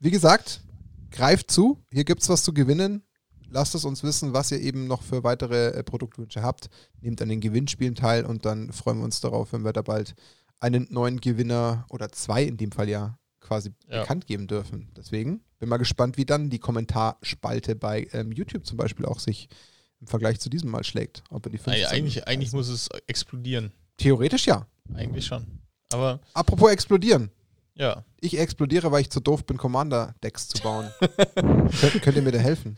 Speaker 1: wie gesagt, greift zu. Hier gibt es was zu gewinnen. Lasst es uns wissen, was ihr eben noch für weitere äh, Produktwünsche habt. Nehmt an den Gewinnspielen teil und dann freuen wir uns darauf, wenn wir da bald einen neuen Gewinner oder zwei in dem Fall ja quasi
Speaker 2: Ja.
Speaker 1: bekannt geben dürfen. Deswegen bin mal gespannt, wie dann die Kommentarspalte bei ähm, YouTube zum Beispiel auch sich im Vergleich zu diesem Mal schlägt. Ob er die 15
Speaker 2: Eig- Eigentlich, eigentlich muss es explodieren.
Speaker 1: Theoretisch ja.
Speaker 2: Eigentlich schon. Aber
Speaker 1: Apropos explodieren.
Speaker 2: ja.
Speaker 1: Ich explodiere, weil ich zu doof bin, Commander-Decks zu bauen. könnt, könnt ihr mir da helfen?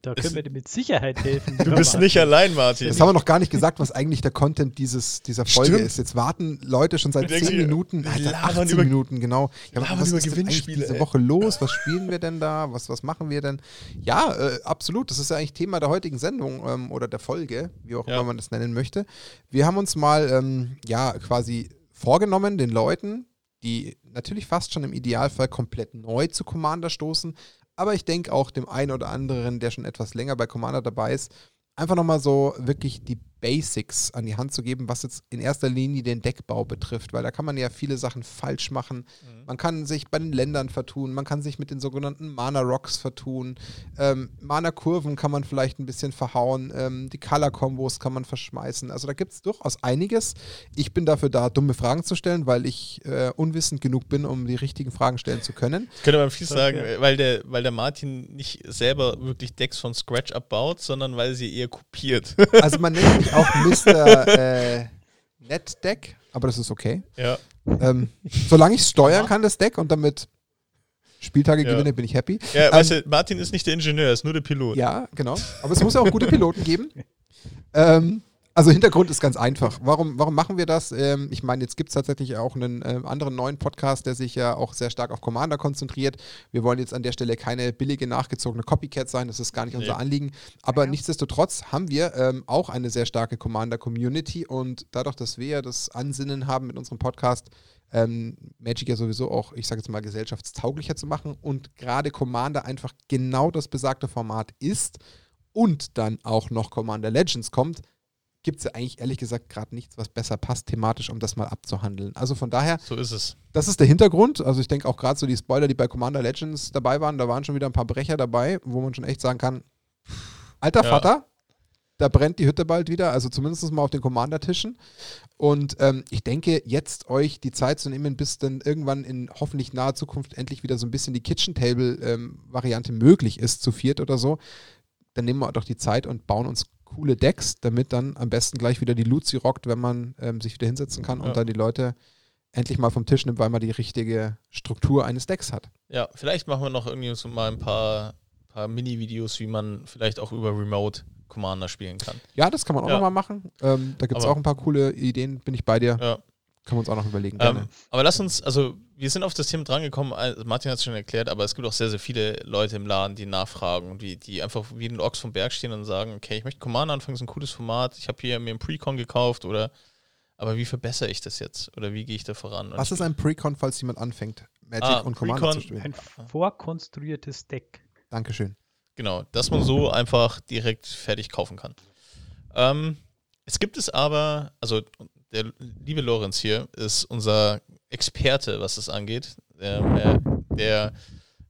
Speaker 3: Da können wir dir mit Sicherheit helfen.
Speaker 2: Du bist nicht allein, Martin.
Speaker 1: Das haben wir noch gar nicht gesagt, was eigentlich der Content dieses, dieser Folge
Speaker 2: Stimmt.
Speaker 1: ist. Jetzt warten Leute schon seit
Speaker 2: Du denkst
Speaker 1: 10
Speaker 2: dir,
Speaker 1: Minuten, Alter,
Speaker 2: labern
Speaker 1: 18
Speaker 2: über-
Speaker 1: Minuten, genau. Ja, was
Speaker 2: über
Speaker 1: ist
Speaker 2: Gewinnspiele,
Speaker 1: diese
Speaker 2: ey.
Speaker 1: Woche los? Was spielen wir denn da? Was, was machen wir denn? Ja, äh, absolut. Das ist ja eigentlich Thema der heutigen Sendung ähm, oder der Folge, wie auch
Speaker 2: Ja.
Speaker 1: immer man das nennen möchte. Wir haben uns mal, ähm, ja, quasi vorgenommen, den Leuten, die natürlich fast schon im Idealfall komplett neu zu Commander stoßen, aber ich denke auch dem einen oder anderen, der schon etwas länger bei Commander dabei ist, einfach nochmal so wirklich die Basics an die Hand zu geben, was jetzt in erster Linie den Deckbau betrifft, weil da kann man ja viele Sachen falsch machen. Man kann sich bei den Ländern vertun, man kann sich mit den sogenannten Mana-Rocks vertun, ähm, Mana-Kurven kann man vielleicht ein bisschen verhauen, ähm, die Color-Kombos kann man verschmeißen. Also da gibt es durchaus einiges. Ich bin dafür da, dumme Fragen zu stellen, weil ich äh, unwissend genug bin, um die richtigen Fragen stellen zu können.
Speaker 2: Könnte man viel sagen,
Speaker 3: Okay.
Speaker 2: weil der, weil der Martin nicht selber wirklich Decks von Scratch abbaut, sondern weil sie eher kopiert.
Speaker 1: Also man nennt mich auch Mr. Äh, NetDeck, aber das ist okay.
Speaker 2: ja.
Speaker 1: Ähm, solange ich steuern kann, das Deck, und damit Spieltage
Speaker 2: Ja.
Speaker 1: gewinne, bin ich happy.
Speaker 2: Ja, weißt du, Martin ist nicht der Ingenieur, er ist nur der Pilot.
Speaker 1: Ja, genau. Aber es muss ja auch gute Piloten geben. Ähm, also Hintergrund ist ganz einfach. Warum, warum machen wir das? Ähm, ich meine, jetzt gibt es tatsächlich auch einen ähm, anderen neuen Podcast, der sich ja auch sehr stark auf Commander konzentriert. Wir wollen jetzt an der Stelle keine billige, nachgezogene Copycat sein, das ist gar nicht unser
Speaker 2: Nee.
Speaker 1: Anliegen. Aber nichtsdestotrotz haben wir ähm, auch eine sehr starke Commander-Community und dadurch, dass wir ja das Ansinnen haben mit unserem Podcast, ähm, Magic ja sowieso auch, ich sage jetzt mal, gesellschaftstauglicher zu machen und gerade Commander einfach genau das besagte Format ist und dann auch noch Commander Legends kommt, gibt es ja eigentlich ehrlich gesagt gerade nichts, was besser passt thematisch, um das mal abzuhandeln. Also von daher,
Speaker 2: So ist es.
Speaker 1: das ist der Hintergrund. Also ich denke auch gerade so die Spoiler, die bei Commander Legends dabei waren, da waren schon wieder ein paar Brecher dabei, wo man schon echt sagen kann, alter
Speaker 2: Ja.
Speaker 1: Vater, da brennt die Hütte bald wieder, also zumindest mal auf den Commander-Tischen. Und ähm, ich denke, jetzt euch die Zeit zu nehmen, bis dann irgendwann in hoffentlich naher Zukunft endlich wieder so ein bisschen die Kitchen-Table-Variante möglich ist, zu viert oder so, dann nehmen wir doch die Zeit und bauen uns coole Decks, damit dann am besten gleich wieder die Luzi rockt, wenn man ähm, sich wieder hinsetzen kann
Speaker 2: Ja.
Speaker 1: und dann die Leute endlich mal vom Tisch nimmt, weil man die richtige Struktur eines Decks hat.
Speaker 2: Ja, vielleicht machen wir noch irgendwie so mal ein paar, paar Mini-Videos, wie man vielleicht auch über Remote Commander spielen kann.
Speaker 1: Ja, das kann man auch
Speaker 2: Ja.
Speaker 1: nochmal machen. Ähm, da gibt es auch ein paar coole Ideen, bin ich bei dir.
Speaker 2: Ja.
Speaker 1: Können wir uns auch noch überlegen. gerne.
Speaker 2: Ähm, aber lass uns, also wir sind auf das Thema drangekommen, also Martin hat es schon erklärt, aber es gibt auch sehr, sehr viele Leute im Laden, die nachfragen und die, die einfach wie ein Ochs vom Berg stehen und sagen, okay, ich möchte Commander anfangen, ist ein cooles Format, ich habe hier mir ein Precon gekauft oder aber wie verbessere ich das jetzt? Oder wie gehe ich da voran?
Speaker 1: Was ist ein Precon, falls jemand anfängt, Magic
Speaker 2: Ah,
Speaker 1: und Commander
Speaker 2: Precon-
Speaker 1: zu spielen?
Speaker 3: Ein vorkonstruiertes Deck.
Speaker 1: Dankeschön.
Speaker 2: Genau, dass man so einfach direkt fertig kaufen kann. Ähm, es gibt es aber, also der liebe Lorenz hier ist unser Experte, was das angeht. Der, der, der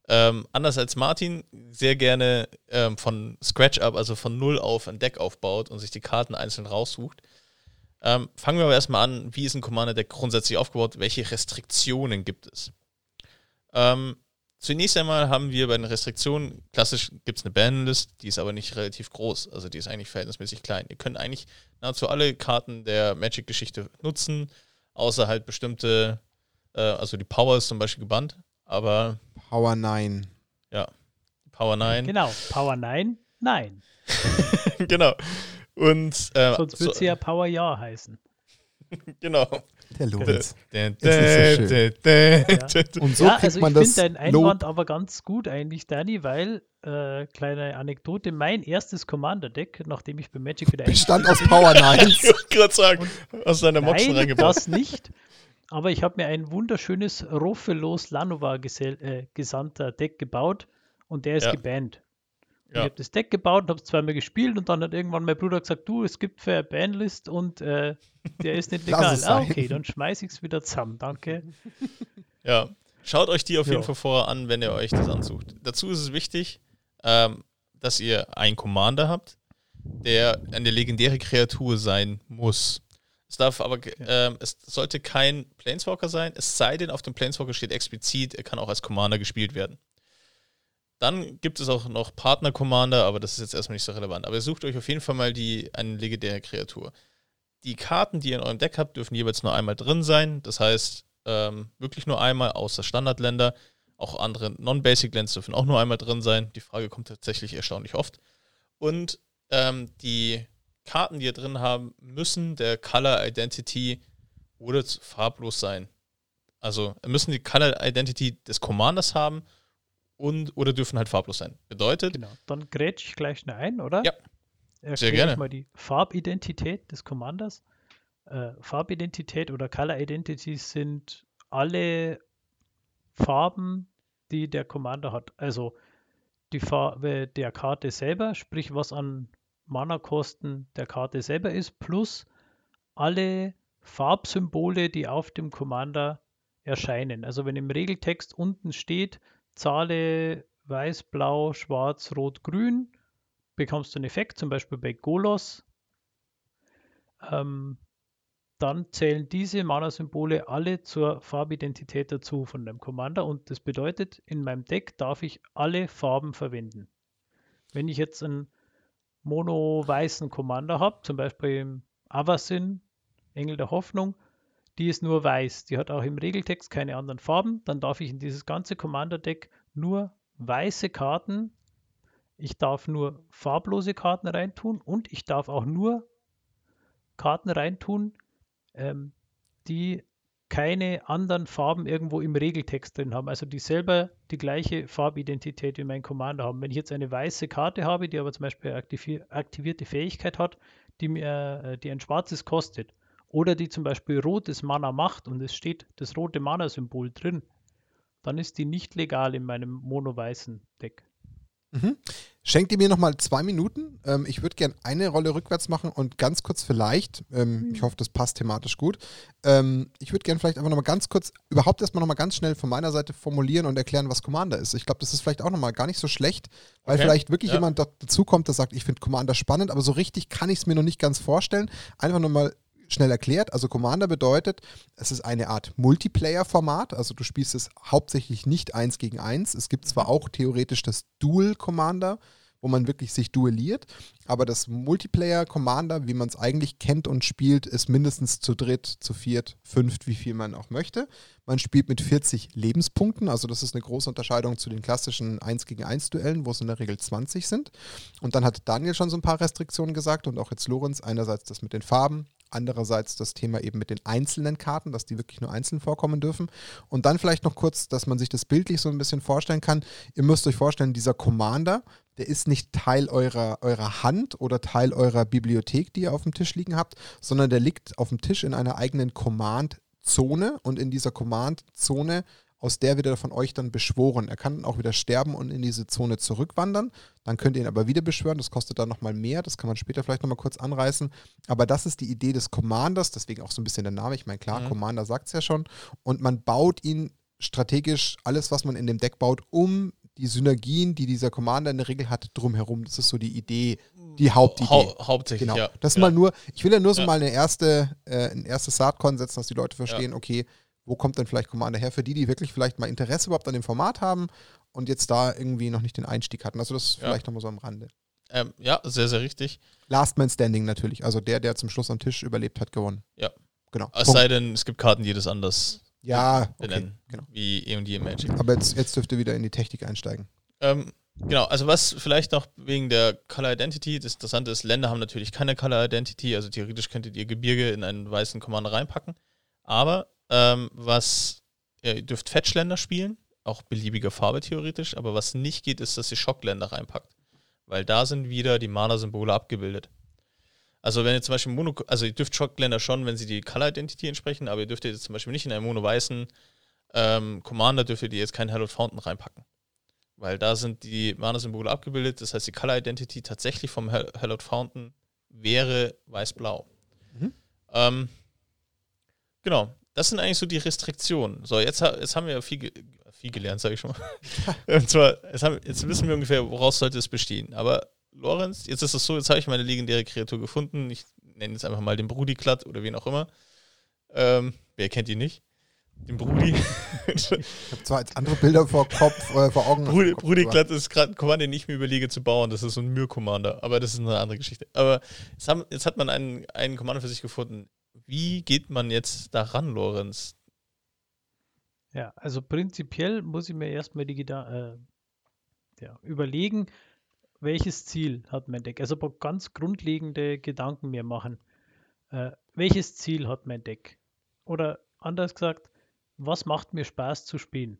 Speaker 2: ähm, anders als Martin sehr gerne ähm, von Scratch up, also von Null auf ein Deck aufbaut und sich die Karten einzeln raussucht. Ähm, fangen wir aber erstmal an, wie ist ein Commander-Deck grundsätzlich aufgebaut? Welche Restriktionen gibt es? Ähm, Zunächst einmal haben wir bei den Restriktionen, klassisch gibt es eine Banlist, die ist aber nicht relativ groß, also die ist eigentlich verhältnismäßig klein. Ihr könnt eigentlich nahezu alle Karten der Magic-Geschichte nutzen, außer halt bestimmte, äh, also die Power ist zum Beispiel gebannt, aber
Speaker 1: Power 9.
Speaker 2: Power 9,
Speaker 3: Genau, Power 9? Nein.
Speaker 2: genau. Und äh,
Speaker 3: Sonst würde sie ja Power Ja heißen.
Speaker 2: genau.
Speaker 1: Der Lorenz.
Speaker 2: Dä,
Speaker 1: so
Speaker 2: dä,
Speaker 3: Ja.
Speaker 1: Und so
Speaker 3: ja,
Speaker 1: kriegt
Speaker 3: also
Speaker 1: man
Speaker 3: ich
Speaker 1: das
Speaker 3: finde deinen. Einwand aber ganz gut eigentlich, Danny, weil, äh, kleine Anekdote, mein erstes Commander-Deck, nachdem ich bei Magic wieder
Speaker 1: bestand aus Power 9.
Speaker 2: Ich wollte gerade sagen, aus deiner Moxen reingebaut.
Speaker 3: das nicht. Aber ich habe mir ein wunderschönes Rofelos Lanova äh, gesandter Deck gebaut und der ist
Speaker 2: Ja.
Speaker 3: gebannt.
Speaker 2: Ja.
Speaker 3: Ich habe das Deck gebaut und habe es zweimal gespielt und dann hat irgendwann mein Bruder gesagt, du, es gibt für eine Banlist und äh, der ist nicht legal. Ah, okay, dann schmeiße ich es wieder zusammen, danke.
Speaker 2: Ja, schaut euch die auf jeden
Speaker 3: Ja.
Speaker 2: Fall vorher an, wenn ihr euch das ansucht. Dazu ist es wichtig, ähm, dass ihr einen Commander habt, der eine legendäre Kreatur sein muss. Es darf aber, ähm, es sollte kein Planeswalker sein, es sei denn, auf dem Planeswalker steht explizit, er kann auch als Commander gespielt werden. Dann gibt es auch noch Partner-Commander, aber das ist jetzt erstmal nicht so relevant. Aber ihr sucht euch auf jeden Fall mal die, eine legendäre Kreatur. Die Karten, die ihr in eurem Deck habt, dürfen jeweils nur einmal drin sein. Das heißt, ähm, wirklich nur einmal, außer Standardländer. Auch andere Non-Basic Lands dürfen auch nur einmal drin sein. Die Frage kommt tatsächlich erstaunlich oft. Und ähm, die Karten, die ihr drin haben, müssen der Color Identity oder farblos sein. Also müssen die Color Identity des Commanders haben und oder dürfen halt farblos sein. Bedeutet.
Speaker 3: Genau, dann grätsch ich gleich schnell ein, oder?
Speaker 2: Ja.
Speaker 3: Erkläre
Speaker 2: Sehr gerne.
Speaker 3: Ich mal die Farbidentität des Commanders. Äh, Farbidentität oder Color Identity sind alle Farben, die der Commander hat. Also die Farbe der Karte selber, sprich was an Mana-Kosten der Karte selber ist, plus alle Farbsymbole, die auf dem Commander erscheinen. Also wenn im Regeltext unten steht, zahle weiß, blau, schwarz, rot, grün, bekommst du einen Effekt, zum Beispiel bei Golos. Ähm, dann zählen diese Mana-Symbole alle zur Farbidentität dazu von dem Commander und das bedeutet, in meinem Deck darf ich alle Farben verwenden. Wenn ich jetzt einen mono-weißen Commander habe, zum Beispiel Avasin, Engel der Hoffnung, die ist nur weiß, die hat auch im Regeltext keine anderen Farben, dann darf ich in dieses ganze Commander-Deck nur weiße Karten, ich darf nur farblose Karten reintun und ich darf auch nur Karten reintun, ähm, die keine anderen Farben irgendwo im Regeltext drin haben, also die selber die gleiche Farbidentität wie mein Commander haben. Wenn ich jetzt eine weiße Karte habe, die aber zum Beispiel aktivierte Fähigkeit hat, die mir äh, die ein schwarzes kostet, oder die zum Beispiel rotes Mana macht und es steht das rote Mana-Symbol drin, dann ist die nicht legal in meinem mono-weißen Deck.
Speaker 1: Mhm. Schenkt ihr mir nochmal zwei Minuten? Ähm, ich würde gerne eine Rolle rückwärts machen und ganz kurz vielleicht, ähm, mhm. ich hoffe, das passt thematisch gut, ähm, ich würde gerne vielleicht einfach nochmal ganz kurz, überhaupt erstmal nochmal ganz schnell von meiner Seite formulieren und erklären, was Commander ist. Ich glaube, das ist vielleicht auch nochmal gar nicht so schlecht, weil okay. vielleicht wirklich ja. jemand dazukommt, der sagt, ich finde Commander spannend, aber so richtig kann ich es mir noch nicht ganz vorstellen. Einfach nochmal schnell erklärt. Also Commander bedeutet, es ist eine Art Multiplayer-Format. Also du spielst es hauptsächlich nicht eins gegen eins. Es gibt zwar auch theoretisch das Dual Commander, wo man wirklich sich duelliert. Aber das Multiplayer-Commander, wie man es eigentlich kennt und spielt, ist mindestens zu dritt, zu viert, fünft, wie viel man auch möchte. Man spielt mit 40 Lebenspunkten, also das ist eine große Unterscheidung zu den klassischen 1 gegen 1 Duellen, wo es in der Regel 20 sind. Und dann hat Daniel schon so ein paar Restriktionen gesagt und auch jetzt Lorenz, einerseits das mit den Farben, Andererseits das Thema eben mit den einzelnen Karten, dass die wirklich nur einzeln vorkommen dürfen. Und dann vielleicht noch kurz, dass man sich das bildlich so ein bisschen vorstellen kann. Ihr müsst euch vorstellen, dieser Commander, der ist nicht Teil eurer, eurer Hand oder Teil eurer Bibliothek, die ihr auf dem Tisch liegen habt, sondern der liegt auf dem Tisch in einer eigenen Command-Zone. Und in dieser Command-Zone aus der wird er von euch dann beschworen. Er kann auch wieder sterben und in diese Zone zurückwandern. Dann könnt ihr ihn aber wieder beschwören. Das kostet dann nochmal mehr. Das kann man später vielleicht nochmal kurz anreißen. Aber das ist die Idee des Commanders. Deswegen auch so ein bisschen der Name. Ich meine, klar, mhm. Commander sagt es ja schon. Und man baut ihn strategisch, alles, was man in dem Deck baut, um die Synergien, die dieser Commander in der Regel hat, drumherum. Das ist so die Idee, die Hauptidee.
Speaker 2: Hau hauptsächlich,
Speaker 1: genau.
Speaker 2: ja.
Speaker 1: Das
Speaker 2: ja.
Speaker 1: mal nur, ich will ja nur so ja. mal eine erste, äh, ein erstes Saatkorn setzen, dass die Leute verstehen, ja. okay, wo kommt denn vielleicht Commander her? Für die, die wirklich vielleicht mal Interesse überhaupt an dem Format haben und jetzt da irgendwie noch nicht den Einstieg hatten. Also das ist vielleicht nochmal so am Rande.
Speaker 2: Ähm, ja, sehr, sehr richtig.
Speaker 1: Last Man Standing natürlich. Also der, der zum Schluss am Tisch überlebt hat, gewonnen.
Speaker 2: Ja.
Speaker 1: Genau.
Speaker 2: Es Punkt. sei denn, es gibt Karten, die das anders
Speaker 1: ja,
Speaker 2: benennen. Okay, genau. Wie E und E Magic.
Speaker 1: Aber jetzt, jetzt dürft ihr wieder in die Technik einsteigen.
Speaker 2: Ähm, genau, also was vielleicht noch wegen der Color Identity, das Interessante ist, Länder haben natürlich keine Color Identity, also theoretisch könntet ihr Gebirge in einen weißen Commander reinpacken. Aber ähm, was, ja, ihr dürft Fetchländer spielen, auch beliebiger Farbe theoretisch, aber was nicht geht, ist, dass ihr Schockländer reinpackt. Weil da sind wieder die Mana-Symbole abgebildet. Also wenn ihr zum Beispiel Mono, also ihr dürft Schockländer schon, wenn sie die Color Identity entsprechen, aber ihr dürft jetzt zum Beispiel nicht in einen mono-weißen ähm, Commander dürft ihr jetzt keinen Hallowed Fountain reinpacken. Weil da sind die Mana-Symbole abgebildet, das heißt die Color Identity tatsächlich vom Hallowed Fountain wäre weiß-blau. Mhm. Ähm, genau. Das sind eigentlich so die Restriktionen. So, jetzt, jetzt haben wir viel, viel gelernt, sage ich schon mal. Und zwar, jetzt, haben, jetzt, wissen wir ungefähr, woraus sollte es bestehen. Aber Lorenz, jetzt ist es so, jetzt habe ich meine legendäre Kreatur gefunden. Ich nenne jetzt einfach mal den Brudi-Klatt oder wen auch immer. Ähm, wer kennt ihn nicht? Den Brudi.
Speaker 1: ich habe zwar jetzt andere Bilder vor Kopf, äh, vor Augen.
Speaker 2: Brudi, Brudi Glatt ist gerade ein Commander, den ich mir überlege zu bauen. Das ist so ein Myr-Commander. Aber das ist eine andere Geschichte. Aber jetzt, haben, jetzt hat man einen, einen Commander für sich gefunden. Wie geht man jetzt daran, Lorenz?
Speaker 3: Ja, also prinzipiell muss ich mir erstmal die äh, ja, überlegen, welches Ziel hat mein Deck? Also ganz grundlegende Gedanken mir machen. Äh, welches Ziel hat mein Deck? Oder anders gesagt, was macht mir Spaß zu spielen?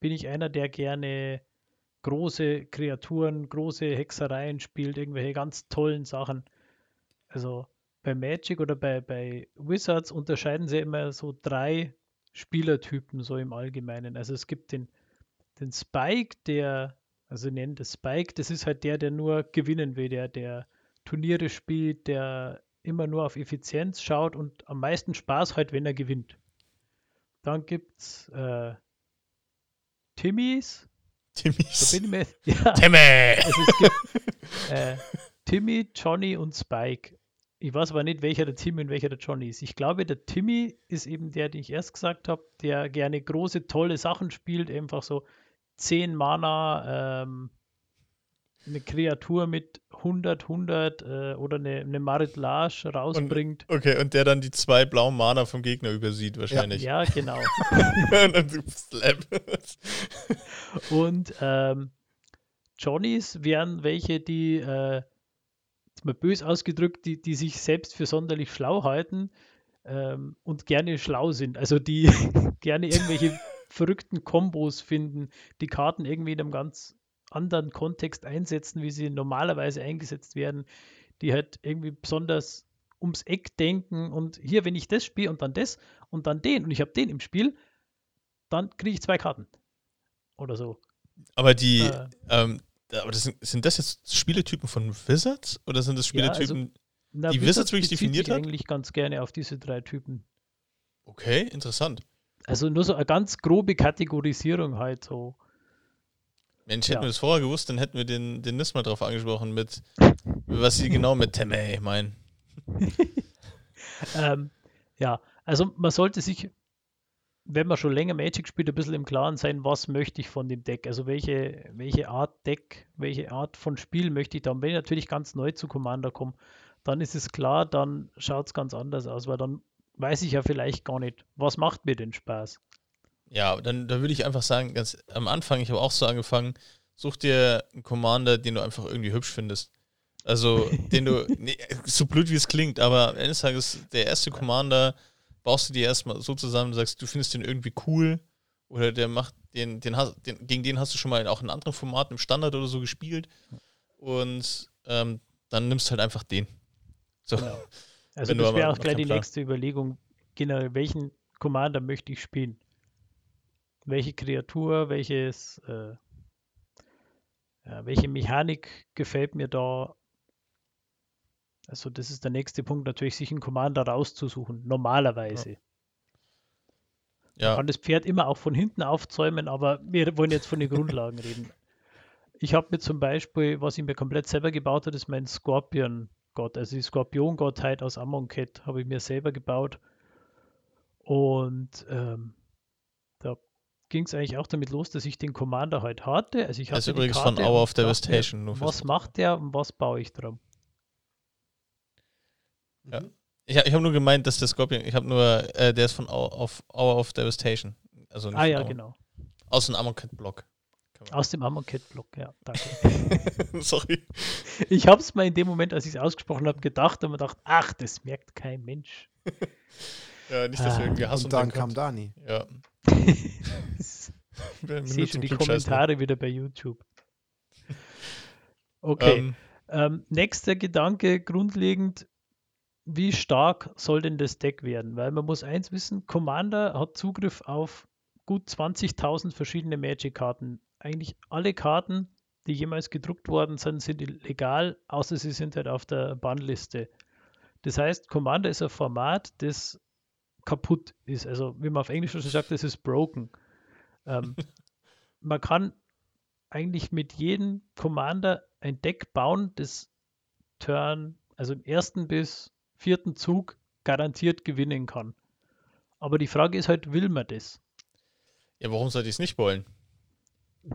Speaker 3: Bin ich einer, der gerne große Kreaturen, große Hexereien spielt, irgendwelche ganz tollen Sachen? Also bei Magic oder bei, bei Wizards unterscheiden sie immer so drei Spielertypen so im Allgemeinen. Also es gibt den, den Spike, der, also nennen das Spike, das ist halt der, der nur gewinnen will, der, der Turniere spielt, der immer nur auf Effizienz schaut und am meisten Spaß halt, wenn er gewinnt. Dann gibt es äh, Timmys.
Speaker 2: Timmys.
Speaker 3: Da bin ich mir, ja,
Speaker 2: Timmy!
Speaker 3: also es gibt äh, Timmy, Johnny und Spike. Ich weiß aber nicht, welcher der Timmy und welcher der Johnny ist. Ich glaube, der Timmy ist eben der, den ich erst gesagt habe, der gerne große, tolle Sachen spielt, einfach so 10 Mana, ähm, eine Kreatur mit 100, 100 äh, oder eine, eine Maritlage rausbringt.
Speaker 2: Okay, und der dann die zwei blauen Mana vom Gegner übersieht, wahrscheinlich.
Speaker 3: Ja, genau.
Speaker 2: und dann slap.
Speaker 3: Und ähm, Johnnies wären welche, die, äh, jetzt mal bös ausgedrückt, die, die sich selbst für sonderlich schlau halten ähm, und gerne schlau sind. Also die gerne irgendwelche verrückten Kombos finden, die Karten irgendwie in einem ganz anderen Kontext einsetzen, wie sie normalerweise eingesetzt werden, die halt irgendwie besonders ums Eck denken und hier, wenn ich das spiele und dann das und dann den und ich habe den im Spiel, dann kriege ich zwei Karten. Oder so.
Speaker 2: Aber die,
Speaker 3: Äh.
Speaker 2: ähm, aber das sind, sind das jetzt Spieletypen von Wizards oder sind das
Speaker 3: Ja, also
Speaker 2: Spieletypen?
Speaker 3: Na,
Speaker 2: Die Wizards wirklich definiert hat?
Speaker 3: eigentlich ganz gerne auf diese drei Typen.
Speaker 2: okay, interessant.
Speaker 3: Also nur so eine ganz grobe Kategorisierung halt so.
Speaker 2: Mensch,
Speaker 3: Ja.
Speaker 2: hätten wir das vorher gewusst, dann hätten wir den, den Nis mal drauf angesprochen, mit was sie genau mit Timmy meinen.
Speaker 3: Ähm, ja, also man sollte sich, wenn man schon länger Magic spielt, ein bisschen im Klaren sein, was möchte ich von dem Deck. Also welche, welche Art Deck, welche Art von Spiel möchte ich da. Und wenn ich natürlich ganz neu zu Commander komme, dann ist es klar, dann schaut es ganz anders aus, weil dann weiß ich ja vielleicht gar nicht, was macht mir denn Spaß.
Speaker 2: Ja, dann da würde ich einfach sagen, ganz am Anfang, ich habe auch so angefangen, such dir einen Commander, den du einfach irgendwie hübsch findest. Also, den du, nee, so blöd wie es klingt, aber am Ende des Tages, der erste Commander baust du dir erstmal so zusammen, sagst, du findest den irgendwie cool oder der macht, den, den, hast, den gegen den hast du schon mal auch in anderen Formaten im Standard oder so gespielt und ähm, dann nimmst du halt einfach den. So.
Speaker 3: Genau. Also
Speaker 2: Wenn
Speaker 3: das wäre auch gleich die
Speaker 2: Plan-
Speaker 3: nächste Überlegung. Generell, welchen Commander möchte ich spielen? Welche Kreatur, welches, äh, ja, welche Mechanik gefällt mir da? Also das ist der nächste Punkt, natürlich sich einen Commander rauszusuchen, normalerweise. Man
Speaker 2: Ja,
Speaker 3: kann das Pferd immer auch von hinten aufzäumen, aber wir wollen jetzt von den Grundlagen reden. Ich habe mir zum Beispiel, was ich mir komplett selber gebaut habe, ist mein Scorpion-Gott. Also die Skorpion-Gottheit aus Amonkhet habe ich mir selber gebaut. Und ähm, da ging es eigentlich auch damit los, dass ich den Commander halt hatte. Also ich
Speaker 2: Das ist
Speaker 3: hatte
Speaker 2: übrigens von
Speaker 3: Karte
Speaker 2: Hour
Speaker 3: und
Speaker 2: of Devastation,
Speaker 3: Was macht der und was baue ich dran?
Speaker 2: Ja. ich, ich habe nur gemeint, dass der Scorpion, ich habe nur, äh, der ist von Hour of, Hour of Devastation. Also nicht
Speaker 3: Ah ja,
Speaker 2: Hour.
Speaker 3: genau.
Speaker 2: Aus dem Amonkhet-Block.
Speaker 3: Aus dem Amonkhet-Block, ja, danke.
Speaker 2: Sorry.
Speaker 3: Ich habe es mal in dem Moment, als ich es ausgesprochen habe, gedacht und mir gedacht, ach, das merkt kein Mensch.
Speaker 2: Ja, nicht, dass wir
Speaker 3: Ah,
Speaker 2: irgendwie Hass
Speaker 1: Und dann kam Dani.
Speaker 2: Ja.
Speaker 3: Ich
Speaker 2: Wir
Speaker 3: sehe schon die
Speaker 2: Klugscheißer.
Speaker 3: Kommentare wieder bei YouTube. Okay.
Speaker 2: Ähm,
Speaker 3: Ähm, nächster Gedanke, grundlegend, wie stark soll denn das Deck werden? Weil man muss eins wissen, Commander hat Zugriff auf gut 20.000 verschiedene Magic-Karten. Eigentlich alle Karten, die jemals gedruckt worden sind, sind legal, außer sie sind halt auf der Bannliste. Das heißt, Commander ist ein Format, das kaputt ist. Also, wie man auf Englisch schon sagt, das ist broken. Ähm, man kann eigentlich mit jedem Commander ein Deck bauen, das Turn, also im ersten bis vierten Zug garantiert gewinnen kann. Aber die Frage ist halt, will man das?
Speaker 2: ja, warum sollte ich es nicht wollen?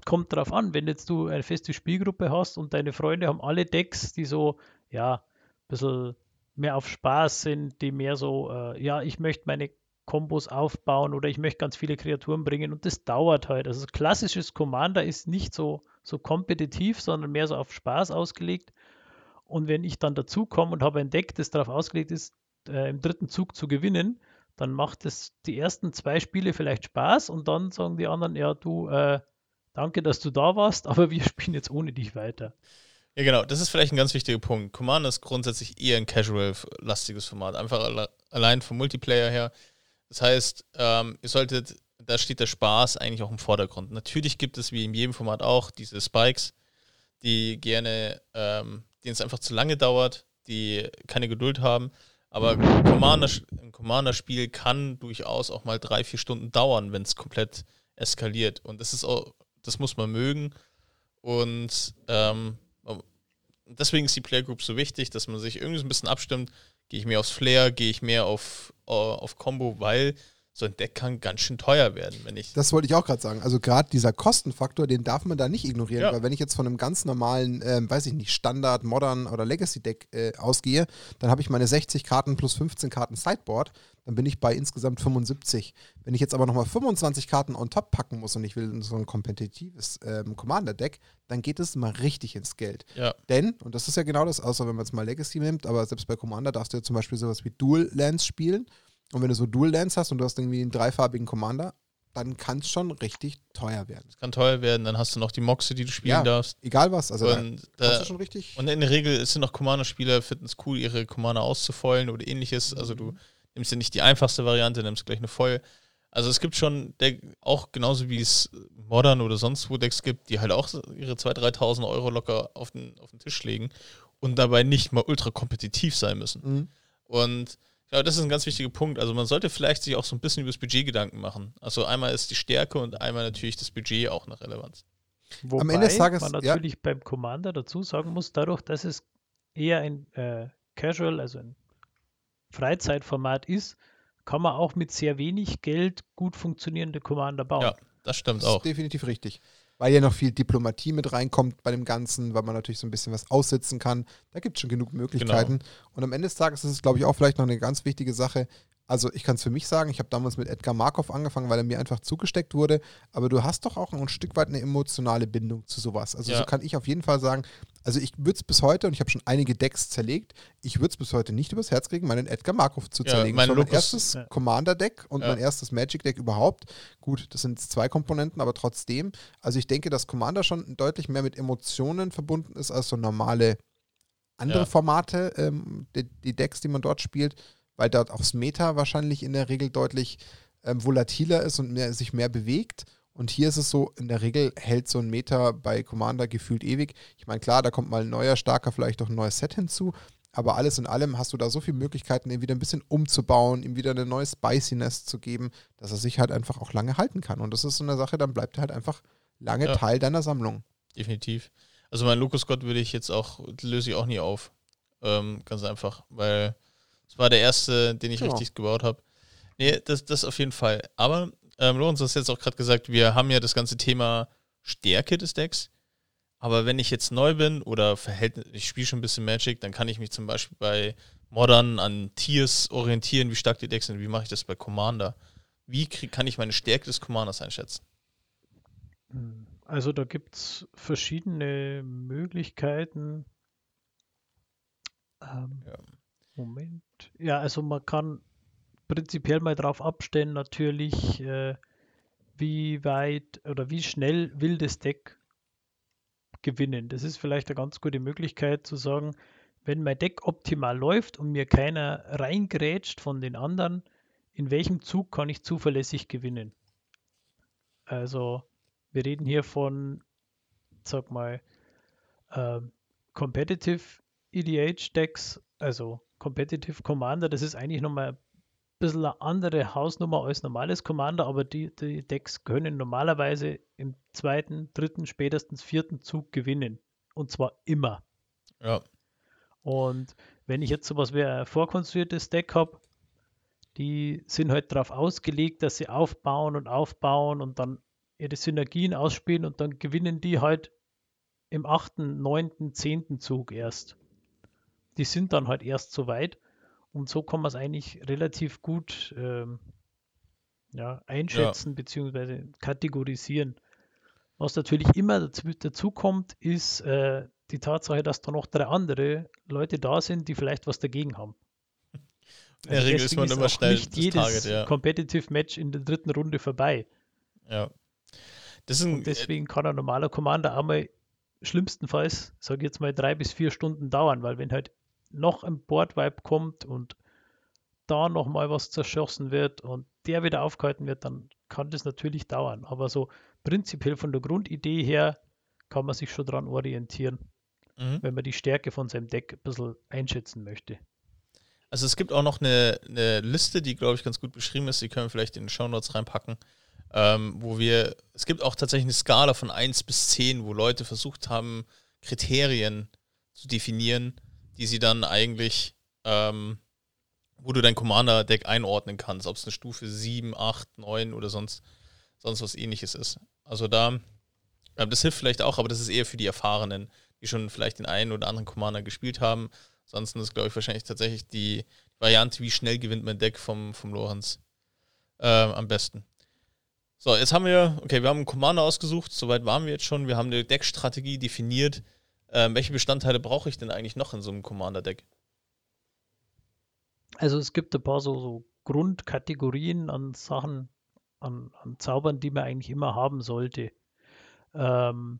Speaker 3: Kommt drauf an, wenn jetzt du eine feste Spielgruppe hast und deine Freunde haben alle Decks, die so, ja, ein bisschen mehr auf Spaß sind, die mehr so, äh, ja, ich möchte meine Kombos aufbauen oder ich möchte ganz viele Kreaturen bringen und das dauert halt. Also klassisches Commander ist nicht so so kompetitiv, sondern mehr so auf Spaß ausgelegt. Und wenn ich dann dazu komme und habe ein Deck, das darauf ausgelegt ist, äh, im dritten Zug zu gewinnen, dann macht es die ersten zwei Spiele vielleicht Spaß und dann sagen die anderen, ja, du, äh, danke, dass du da warst, aber wir spielen jetzt ohne dich weiter.
Speaker 2: Ja, genau, das ist vielleicht ein ganz wichtiger Punkt. Commander ist grundsätzlich eher ein casual-lastiges Format, einfach alle allein vom Multiplayer her. Das heißt, ähm, ihr solltet, da steht der Spaß eigentlich auch im Vordergrund. Natürlich gibt es wie in jedem Format auch diese Spikes, die gerne, ähm, denen es einfach zu lange dauert, die keine Geduld haben. Aber Commander, ein Commander-Spiel kann durchaus auch mal drei, vier Stunden dauern, wenn es komplett eskaliert. Und das ist auch, das muss man mögen. Und ähm, deswegen ist die Playgroup so wichtig, dass man sich irgendwie so ein bisschen abstimmt. Gehe ich mehr aufs Flair, gehe ich mehr auf, uh, auf Combo, weil so ein Deck kann ganz schön teuer werden, wenn ich.
Speaker 1: Das wollte ich auch gerade sagen. Also gerade dieser Kostenfaktor, den darf man da nicht ignorieren, ja. weil wenn ich jetzt von einem ganz normalen, ähm, weiß ich nicht, Standard, Modern oder Legacy Deck äh, ausgehe, dann habe ich meine 60 Karten plus 15 Karten Sideboard, dann bin ich bei insgesamt 75. Wenn ich jetzt aber nochmal 25 Karten on top packen muss und ich will so ein kompetitives ähm, Commander-Deck, dann geht es mal richtig ins Geld.
Speaker 2: Ja.
Speaker 1: Denn, und das ist ja genau das, außer wenn man es mal Legacy nimmt, aber selbst bei Commander darfst du ja zum Beispiel sowas wie Dual Lands spielen. Und wenn du so Dual Lands hast und du hast irgendwie einen dreifarbigen Commander, dann kann es schon richtig teuer werden.
Speaker 2: Es kann teuer werden, dann hast du noch die Moxe, die du spielen ja, darfst.
Speaker 1: Egal was, also
Speaker 2: und, da, du schon richtig. Und in der Regel sind noch Commander-Spieler, finden es cool, ihre Commander auszufoilen oder ähnliches. Also du nimmst ja nicht die einfachste Variante, nimmst gleich eine Foil. Also es gibt schon Deck, auch genauso wie es Modern oder sonst wo Decks gibt, die halt auch ihre 2.000, 3.000 Euro locker auf den, auf den Tisch legen und dabei nicht mal ultra kompetitiv sein müssen. Mhm. Und ja, das ist ein ganz wichtiger Punkt. Also man sollte vielleicht sich auch so ein bisschen über das Budget Gedanken machen. Also einmal ist die Stärke und einmal natürlich das Budget auch eine Relevanz.
Speaker 3: Wobei Am Ende des Tages, man natürlich ja. beim Commander dazu sagen muss, dadurch, dass es eher ein äh, Casual, also ein Freizeitformat ist, kann man auch mit sehr wenig Geld gut funktionierende Commander bauen. Ja,
Speaker 2: das stimmt das auch.
Speaker 1: Ist definitiv richtig weil ja noch viel Diplomatie mit reinkommt bei dem Ganzen, weil man natürlich so ein bisschen was aussitzen kann. Da gibt es schon genug Möglichkeiten. Genau. Und am Ende des Tages ist es, glaube ich, auch vielleicht noch eine ganz wichtige Sache, also ich kann es für mich sagen, ich habe damals mit Edgar Markov angefangen, weil er mir einfach zugesteckt wurde, aber du hast doch auch ein Stück weit eine emotionale Bindung zu sowas. Also ja. so kann ich auf jeden Fall sagen, also ich würde es bis heute, und ich habe schon einige Decks zerlegt, ich würde es bis heute nicht übers Herz kriegen, meinen Edgar Markov zu zerlegen. Ja, mein, mein erstes ja. Commander-Deck und mein erstes Magic-Deck überhaupt. Gut, das sind zwei Komponenten, aber trotzdem. Also ich denke, dass Commander schon deutlich mehr mit Emotionen verbunden ist als so normale andere Formate, ähm, die, die Decks, die man dort spielt weil dort auch das Meta wahrscheinlich in der Regel deutlich ähm, volatiler ist und mehr, sich mehr bewegt. Und hier ist es so, in der Regel hält so ein Meta bei Commander gefühlt ewig. Ich meine, klar, da kommt mal ein neuer, starker, vielleicht auch ein neues Set hinzu. Aber alles in allem hast du da so viele Möglichkeiten, ihn wieder ein bisschen umzubauen, ihm wieder eine neue Spiciness zu geben, dass er sich halt einfach auch lange halten kann. Und das ist so eine Sache, dann bleibt er halt einfach lange ja. Teil deiner Sammlung.
Speaker 2: Definitiv. Also mein Lucas Gott würde ich jetzt auch, löse ich auch nie auf. Ähm, ganz einfach, weil das war der erste, den ich genau. richtig gebaut habe. Nee, das, das auf jeden Fall. Aber ähm, Lorenz, du hast jetzt auch gerade gesagt, wir haben ja das ganze Thema Stärke des Decks. Aber wenn ich jetzt neu bin oder Verhältnis, ich spiele schon ein bisschen Magic, dann kann ich mich zum Beispiel bei Modern an Tiers orientieren, wie stark die Decks sind. Wie mache ich das bei Commander? Wie krieg, kann ich meine Stärke des Commanders einschätzen?
Speaker 3: Also da gibt es verschiedene Möglichkeiten. Ähm, ja. Moment. Ja, also man kann prinzipiell mal darauf abstellen, natürlich, äh, wie weit oder wie schnell will das Deck gewinnen. Das ist vielleicht eine ganz gute Möglichkeit zu sagen, wenn mein Deck optimal läuft und mir keiner reingrätscht von den anderen, in welchem Zug kann ich zuverlässig gewinnen? Also, wir reden hier von, sag mal, äh, Competitive EDH Decks, also Competitive Commander, das ist eigentlich nochmal ein bisschen eine andere Hausnummer als normales Commander, aber die, die Decks können normalerweise im zweiten, dritten, spätestens vierten Zug gewinnen. Und zwar immer.
Speaker 2: Ja.
Speaker 3: Und wenn ich jetzt sowas wie ein vorkonstruiertes Deck habe, die sind halt darauf ausgelegt, dass sie aufbauen und aufbauen und dann ihre Synergien ausspielen und dann gewinnen die halt im achten, neunten, zehnten Zug erst die sind dann halt erst so weit. Und so kann man es eigentlich relativ gut ähm, ja, einschätzen ja. bzw. kategorisieren. Was natürlich immer dazu, dazu kommt, ist äh, die Tatsache, dass da noch drei andere Leute da sind, die vielleicht was dagegen haben.
Speaker 2: In der Regel ist man immer schnell
Speaker 3: nicht jedes
Speaker 2: Target, ja.
Speaker 3: Competitive Match in der dritten Runde vorbei.
Speaker 2: Ja. Das ist ein,
Speaker 3: Und deswegen kann ein normaler Commander einmal schlimmstenfalls, sage ich jetzt mal, drei bis vier Stunden dauern, weil wenn halt noch ein Boardwipe kommt und da nochmal was zerschossen wird und der wieder aufgehalten wird, dann kann das natürlich dauern. Aber so prinzipiell von der Grundidee her kann man sich schon dran orientieren,
Speaker 2: mhm.
Speaker 3: wenn man die Stärke von seinem Deck ein bisschen einschätzen möchte.
Speaker 2: Also es gibt auch noch eine, eine Liste, die, glaube ich, ganz gut beschrieben ist. Die können wir vielleicht in den Show Notes reinpacken. Ähm, wo wir, es gibt auch tatsächlich eine Skala von 1 bis 10, wo Leute versucht haben, Kriterien zu definieren, die sie dann eigentlich, ähm, wo du dein Commander-Deck einordnen kannst, ob es eine Stufe 7, 8, 9 oder sonst, sonst was ähnliches ist. Also da, äh, das hilft vielleicht auch, aber das ist eher für die Erfahrenen, die schon vielleicht den einen oder anderen Commander gespielt haben. Ansonsten ist, glaube ich, wahrscheinlich tatsächlich die Variante, wie schnell gewinnt mein Deck vom, vom Lorenz äh, am besten. So, jetzt haben wir, okay, wir haben einen Commander ausgesucht, soweit waren wir jetzt schon. Wir haben eine Deckstrategie definiert. Ähm, welche Bestandteile brauche ich denn eigentlich noch in so einem Commander-Deck?
Speaker 3: Also es gibt ein paar so, so Grundkategorien an Sachen, an, an, Zaubern, die man eigentlich immer haben sollte. Ähm,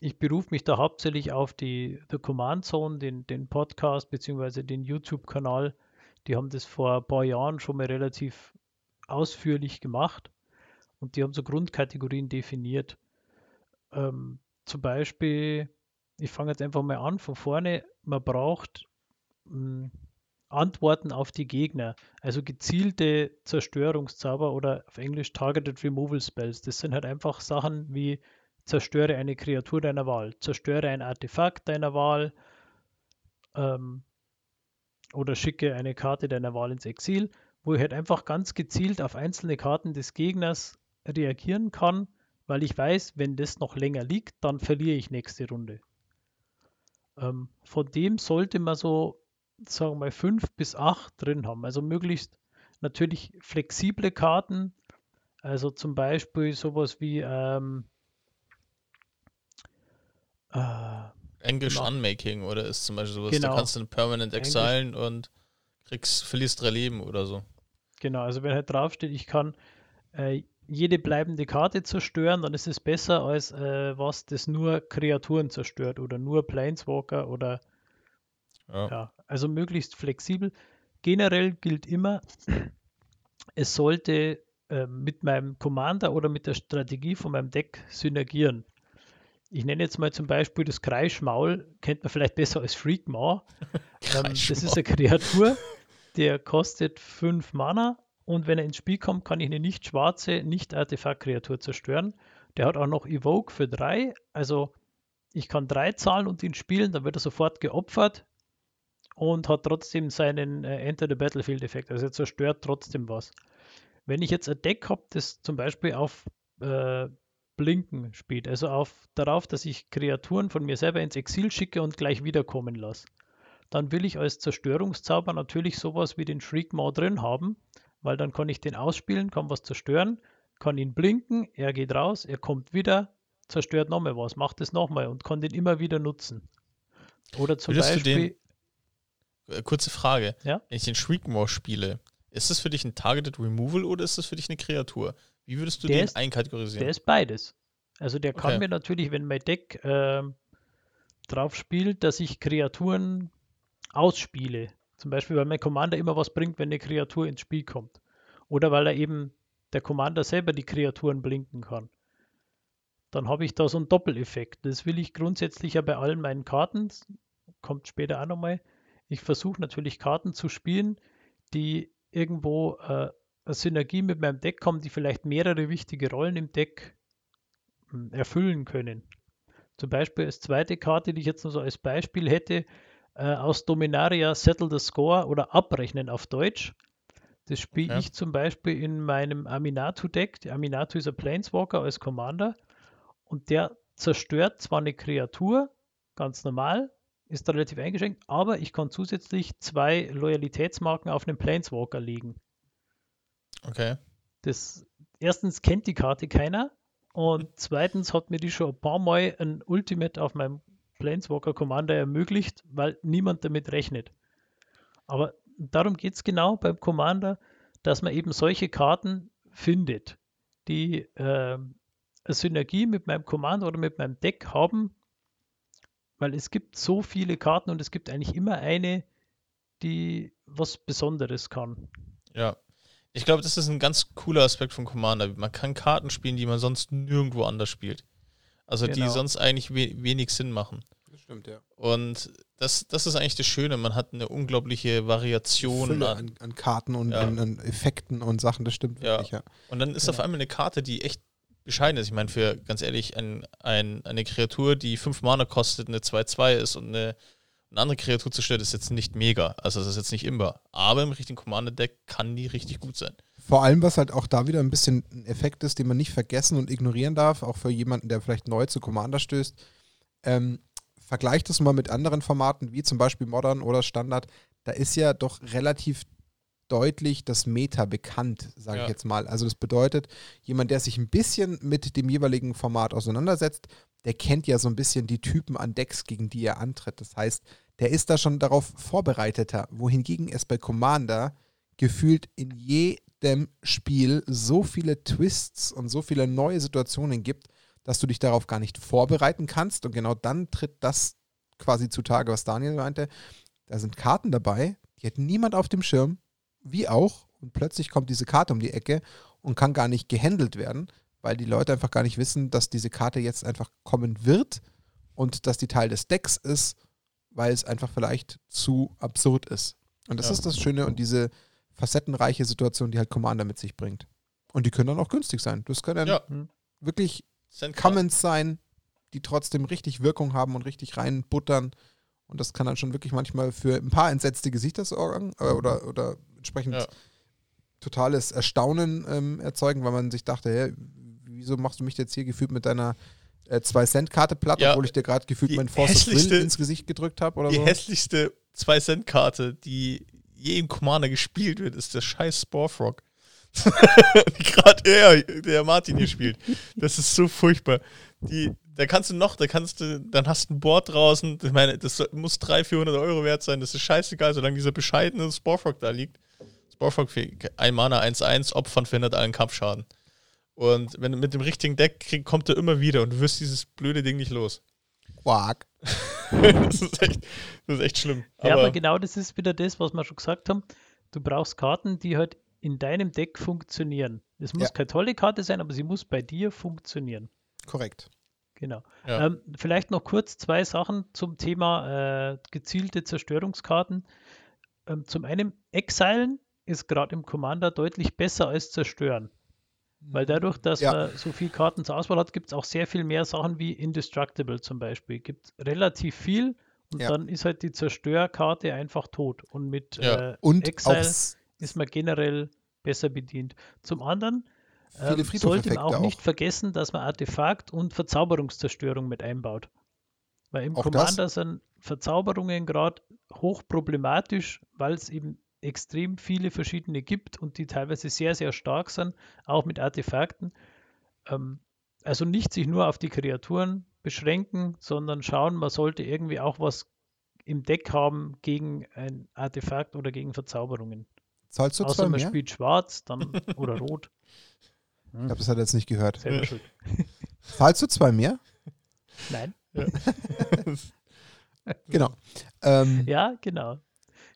Speaker 3: ich berufe mich da hauptsächlich auf die The Command Zone, den, den Podcast bzw. den YouTube-Kanal. Die haben das vor ein paar Jahren schon mal relativ ausführlich gemacht und die haben so Grundkategorien definiert. Ähm, zum Beispiel, ich fange jetzt einfach mal an von vorne, man braucht mh, hm, Antworten auf die Gegner, also gezielte Zerstörungszauber oder auf Englisch Targeted Removal Spells. Das sind halt einfach Sachen wie zerstöre eine Kreatur deiner Wahl, zerstöre ein Artefakt deiner Wahl ähm, oder schicke eine Karte deiner Wahl ins Exil, wo ich halt einfach ganz gezielt auf einzelne Karten des Gegners reagieren kann, weil ich weiß, wenn das noch länger liegt, dann verliere ich nächste Runde. Ähm, von dem sollte man so, sagen wir mal, fünf bis acht drin haben. Also möglichst natürlich flexible Karten, also zum Beispiel sowas wie ähm,
Speaker 2: äh, English genau. Unmaking oder ist zum Beispiel sowas,
Speaker 3: genau.
Speaker 2: da kannst du Permanent exilen und kriegst, verlierst drei Leben oder so.
Speaker 3: Genau, also wenn halt draufsteht, ich kann äh, jede bleibende Karte zerstören, dann ist es besser als äh, was, das nur Kreaturen zerstört oder nur Planeswalker oder ja. ja. also möglichst flexibel. Generell gilt immer, es sollte äh, mit meinem Commander oder mit der Strategie von meinem Deck synergieren ich nenne jetzt mal zum Beispiel das Kreischmaul, kennt man vielleicht besser als Freakmaw. ähm, das ist eine Kreatur, der kostet 5 Mana und wenn er ins Spiel kommt, kann ich eine nicht schwarze, nicht Artefakt-Kreatur zerstören. Der hat auch noch Evoke für 3, also ich kann 3 zahlen und ihn spielen, dann wird er sofort geopfert und hat trotzdem seinen äh, Enter the Battlefield-Effekt, also er zerstört trotzdem was. Wenn ich jetzt ein Deck habe, das zum Beispiel auf äh, Blinken spielt, also auf, darauf, dass ich Kreaturen von mir selber ins Exil schicke und gleich wiederkommen lasse. Dann will ich als Zerstörungszauber natürlich sowas wie den Shriekmaw drin haben, weil dann kann ich den ausspielen, kann was zerstören, kann ihn blinken, er geht raus, er kommt wieder, zerstört nochmal was, macht es nochmal und kann den immer wieder nutzen. Oder zum
Speaker 2: Würdest
Speaker 3: Beispiel.
Speaker 2: Den, äh, kurze Frage.
Speaker 3: Ja?
Speaker 2: Wenn ich den Shriekmaw spiele, ist das für dich ein Targeted Removal oder ist das für dich eine Kreatur? Wie würdest du
Speaker 3: der
Speaker 2: den
Speaker 3: ist,
Speaker 2: einkategorisieren?
Speaker 3: Der ist beides. Also der kann
Speaker 2: Okay.
Speaker 3: mir natürlich, wenn mein Deck äh, drauf spielt, dass ich Kreaturen ausspiele. Zum Beispiel, weil mein Commander immer was bringt, wenn eine Kreatur ins Spiel kommt. Oder weil er eben der Commander selber die Kreaturen blinken kann. Dann habe ich da so einen Doppeleffekt. Das will ich grundsätzlich ja bei allen meinen Karten, kommt später auch nochmal. Ich versuche natürlich Karten zu spielen, die irgendwo äh, eine Synergie mit meinem Deck kommen, die vielleicht mehrere wichtige Rollen im Deck hm, erfüllen können. Zum Beispiel als zweite Karte, die ich jetzt noch so als Beispiel hätte, äh, aus Dominaria Settle the Score oder Abrechnen auf Deutsch. Das spiele
Speaker 2: Okay.
Speaker 3: ich zum Beispiel in meinem Aminatu-Deck. Der Aminatu ist ein Planeswalker als Commander und der zerstört zwar eine Kreatur, ganz normal, ist relativ eingeschränkt, aber ich kann zusätzlich zwei Loyalitätsmarken auf einen Planeswalker legen.
Speaker 2: Okay.
Speaker 3: Das, erstens kennt die Karte keiner Und zweitens hat mir die schon ein paar Mal ein Ultimate auf meinem Planeswalker Commander ermöglicht, weil niemand damit rechnet. Aber darum geht es genau beim Commander, dass man eben solche Karten findet, die äh, eine Synergie mit meinem Commander oder mit meinem Deck haben, weil es gibt so viele Karten und es gibt eigentlich immer eine, die was Besonderes kann.
Speaker 2: Ja. Ich glaube, das ist ein ganz cooler Aspekt von Commander. Man kann Karten spielen, die man sonst nirgendwo anders spielt. Also die
Speaker 3: Genau.
Speaker 2: sonst eigentlich we wenig Sinn machen.
Speaker 1: Das stimmt, ja.
Speaker 2: Und das, das ist eigentlich das Schöne. Man hat eine unglaubliche Variation
Speaker 1: Fülle
Speaker 2: an,
Speaker 1: an, Karten und
Speaker 2: Ja.
Speaker 1: an, an Effekten und Sachen, das stimmt
Speaker 2: Ja.
Speaker 1: wirklich, ja.
Speaker 2: Und dann ist
Speaker 3: Ja.
Speaker 2: auf einmal eine Karte, die echt bescheiden ist. Ich meine, für ganz ehrlich, ein, ein, eine Kreatur, die 5 Mana kostet, eine 2-2 ist und eine, eine andere Kreatur zerstört, ist jetzt nicht mega. Also das ist jetzt nicht imbar. Aber im richtigen Commander-Deck kann die richtig gut sein.
Speaker 1: Vor allem, was halt auch da wieder ein bisschen ein Effekt ist, den man nicht vergessen und ignorieren darf, auch für jemanden, der vielleicht neu zu Commander stößt. Ähm, vergleicht das mal mit anderen Formaten, wie zum Beispiel Modern oder Standard. Da ist ja doch relativ deutlich das Meta bekannt, sage
Speaker 2: Ja.
Speaker 1: ich jetzt mal. Also das bedeutet, jemand, der sich ein bisschen mit dem jeweiligen Format auseinandersetzt, der kennt ja so ein bisschen die Typen an Decks, gegen die er antritt. Das heißt, der ist da schon darauf vorbereiteter, wohingegen es bei Commander gefühlt in jedem Spiel so viele Twists und so viele neue Situationen gibt, dass du dich darauf gar nicht vorbereiten kannst. Und genau dann tritt das quasi zutage, was Daniel meinte. Da sind Karten dabei, die hat niemand auf dem Schirm, wie auch. Und plötzlich kommt diese Karte um die Ecke und kann gar nicht gehandelt werden, weil die Leute einfach gar nicht wissen, dass diese Karte jetzt einfach kommen wird und dass die Teil des Decks ist, weil es einfach vielleicht zu absurd ist. Und das
Speaker 2: Ja.
Speaker 1: ist das Schöne und diese facettenreiche Situation, die halt Commander mit sich bringt. Und die können dann auch günstig sein. Das können
Speaker 2: Ja.
Speaker 1: wirklich. Comments sein, die trotzdem richtig Wirkung haben und richtig reinbuttern. Und das kann dann schon wirklich manchmal für ein paar entsetzte Gesichter sorgen äh, oder, oder entsprechend
Speaker 2: Ja.
Speaker 1: totales Erstaunen ähm, erzeugen, weil man sich dachte, hä, wieso machst du mich jetzt hier gefühlt mit deiner äh, 2-Cent-Karte platt,
Speaker 2: Ja,
Speaker 1: obwohl ich dir gerade gefühlt
Speaker 2: die
Speaker 1: mein Force of Will ins Gesicht gedrückt habe oder
Speaker 2: Die
Speaker 1: so?
Speaker 2: hässlichste 2-Cent-Karte, die je im Commander gespielt wird, ist der scheiß Sporefrog. Gerade er, der Martin hier spielt. Das ist so furchtbar. Die, da kannst du noch, da kannst du, dann hast du ein Board draußen. Ich meine, das muss 300, 400 Euro wert sein. Das ist scheißegal, solange dieser bescheidene Sporefrog da liegt. Sporefrog für ein Mana 1-1, Opfern verhindert allen Kampfschaden. Und wenn du mit dem richtigen Deck kriegst, kommt er immer wieder und du wirst dieses blöde Ding nicht los.
Speaker 1: Quark.
Speaker 2: das, ist echt, das ist echt schlimm.
Speaker 3: Ja, aber
Speaker 2: aber
Speaker 3: genau das ist wieder das, was wir schon gesagt haben. Du brauchst Karten, die halt in deinem Deck funktionieren. Es muss
Speaker 1: Ja.
Speaker 3: keine tolle Karte sein, aber sie muss bei dir funktionieren.
Speaker 1: Korrekt.
Speaker 3: Genau.
Speaker 2: Ja.
Speaker 3: Ähm, vielleicht noch kurz zwei Sachen zum Thema äh, gezielte Zerstörungskarten. Ähm, zum einen, Exilen ist gerade im Commander deutlich besser als Zerstören. Weil dadurch, dass
Speaker 1: Ja.
Speaker 3: man so viele Karten zur Auswahl hat, gibt es auch sehr viel mehr Sachen wie Indestructible zum Beispiel. Gibt relativ viel und
Speaker 1: Ja.
Speaker 3: dann ist halt die Zerstörkarte einfach tot. Und mit
Speaker 2: Ja.
Speaker 3: äh,
Speaker 1: Und
Speaker 3: Exile ist man generell besser bedient. Zum anderen ähm, sollte man auch
Speaker 1: auch.
Speaker 3: nicht vergessen, dass man Artefakt und Verzauberungszerstörung mit einbaut. Weil im
Speaker 1: Auch das?
Speaker 3: Commander sind Verzauberungen gerade hochproblematisch, weil es eben extrem viele verschiedene gibt und die teilweise sehr, sehr stark sind, auch mit Artefakten. Ähm, also nicht sich nur auf die Kreaturen beschränken, sondern schauen, man sollte irgendwie auch was im Deck haben gegen ein Artefakt oder gegen Verzauberungen.
Speaker 1: Zahlst du
Speaker 3: Außer
Speaker 1: zwei
Speaker 3: man
Speaker 1: mehr?
Speaker 3: spielt schwarz dann oder rot.
Speaker 1: Ich glaube, das hat er jetzt nicht gehört.
Speaker 3: Selber schuld.
Speaker 1: Zahlst du zwei mehr?
Speaker 3: Nein.
Speaker 1: Genau. Ähm,
Speaker 3: Ja, genau.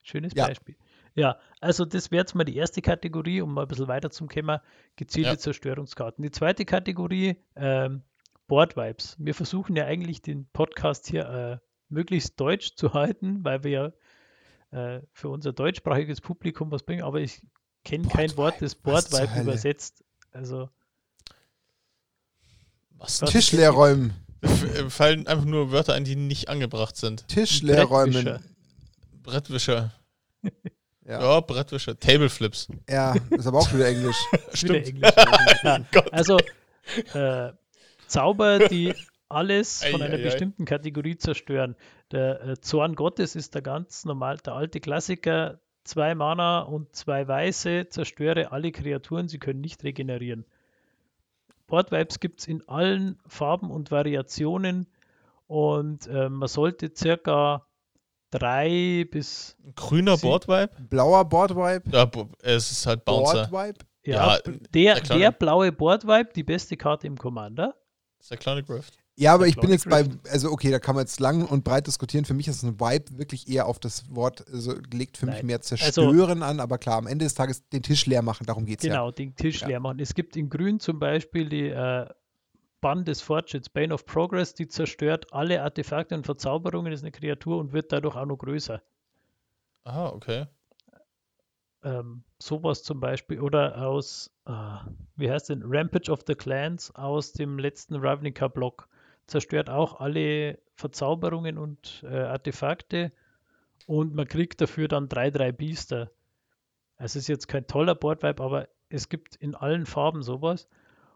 Speaker 3: Schönes
Speaker 1: Ja.
Speaker 3: Beispiel. Ja, also das wäre jetzt mal die erste Kategorie, um mal ein bisschen weiter zum Thema gezielte
Speaker 2: Ja.
Speaker 3: Zerstörungskarten. Die zweite Kategorie, ähm, Board Vibes. Wir versuchen ja eigentlich den Podcast hier äh, möglichst deutsch zu halten, weil wir ja äh, für unser deutschsprachiges Publikum was bringen, aber ich kenne kein Wort, das Board Vibe übersetzt. Also
Speaker 2: was?
Speaker 1: Tisch leer räumen.
Speaker 2: F- äh, fallen einfach nur Wörter ein, die nicht angebracht sind.
Speaker 1: Tisch leer räumen.
Speaker 3: Brettwischer.
Speaker 2: Brettwischer.
Speaker 1: Ja.
Speaker 2: Ja, Brettwischer. Tableflips.
Speaker 1: ja, ist aber auch wieder Englisch.
Speaker 3: wieder
Speaker 2: Stimmt.
Speaker 3: Englisch. ja.
Speaker 2: Gott.
Speaker 3: Also äh, Zauber, die alles von
Speaker 2: Ei,
Speaker 3: einer
Speaker 2: ei, ei.
Speaker 3: bestimmten Kategorie zerstören. Der äh, Zorn Gottes ist der ganz normal, der alte Klassiker. Zwei Mana und zwei Weiße, zerstöre alle Kreaturen, sie können nicht regenerieren. Board-Vibes gibt es in allen Farben und Variationen und äh, man sollte circa drei bis
Speaker 2: Grüner Boardvibe?
Speaker 1: Blauer Boardwipe,
Speaker 2: Ja, es ist halt Bouncer.
Speaker 1: Boardwipe.
Speaker 3: ja,
Speaker 2: Ja,
Speaker 3: der,
Speaker 2: der kleine-
Speaker 3: der blaue Board-Vibe, die beste Karte im Commander.
Speaker 2: Das ist der Clonic Rift.
Speaker 1: Ja, aber ich bin jetzt bei, also okay, da kann man jetzt lang und breit diskutieren. Für mich ist ein Vibe wirklich eher auf das Wort, also legt für mich
Speaker 3: Nein.
Speaker 1: mehr
Speaker 3: Also-
Speaker 1: zerstören an, aber klar, am Ende des Tages den Tisch leer machen, darum geht es ja.
Speaker 3: Genau, den Tisch
Speaker 1: Ja.
Speaker 3: leer machen. Es gibt in Grün zum Beispiel die äh, Bann des Fortschritts, Bane of Progress, die zerstört alle Artefakte und Verzauberungen, ist eine Kreatur und wird dadurch auch noch größer.
Speaker 2: Aha, okay.
Speaker 3: Ähm, sowas zum Beispiel. Oder aus, ah, wie heißt denn, Rampage of the Clans aus dem letzten Ravnica-Block. Zerstört auch alle Verzauberungen und äh, Artefakte und man kriegt dafür dann 3-3 Biester. Es ist jetzt kein toller Boardvibe, aber es gibt in allen Farben sowas.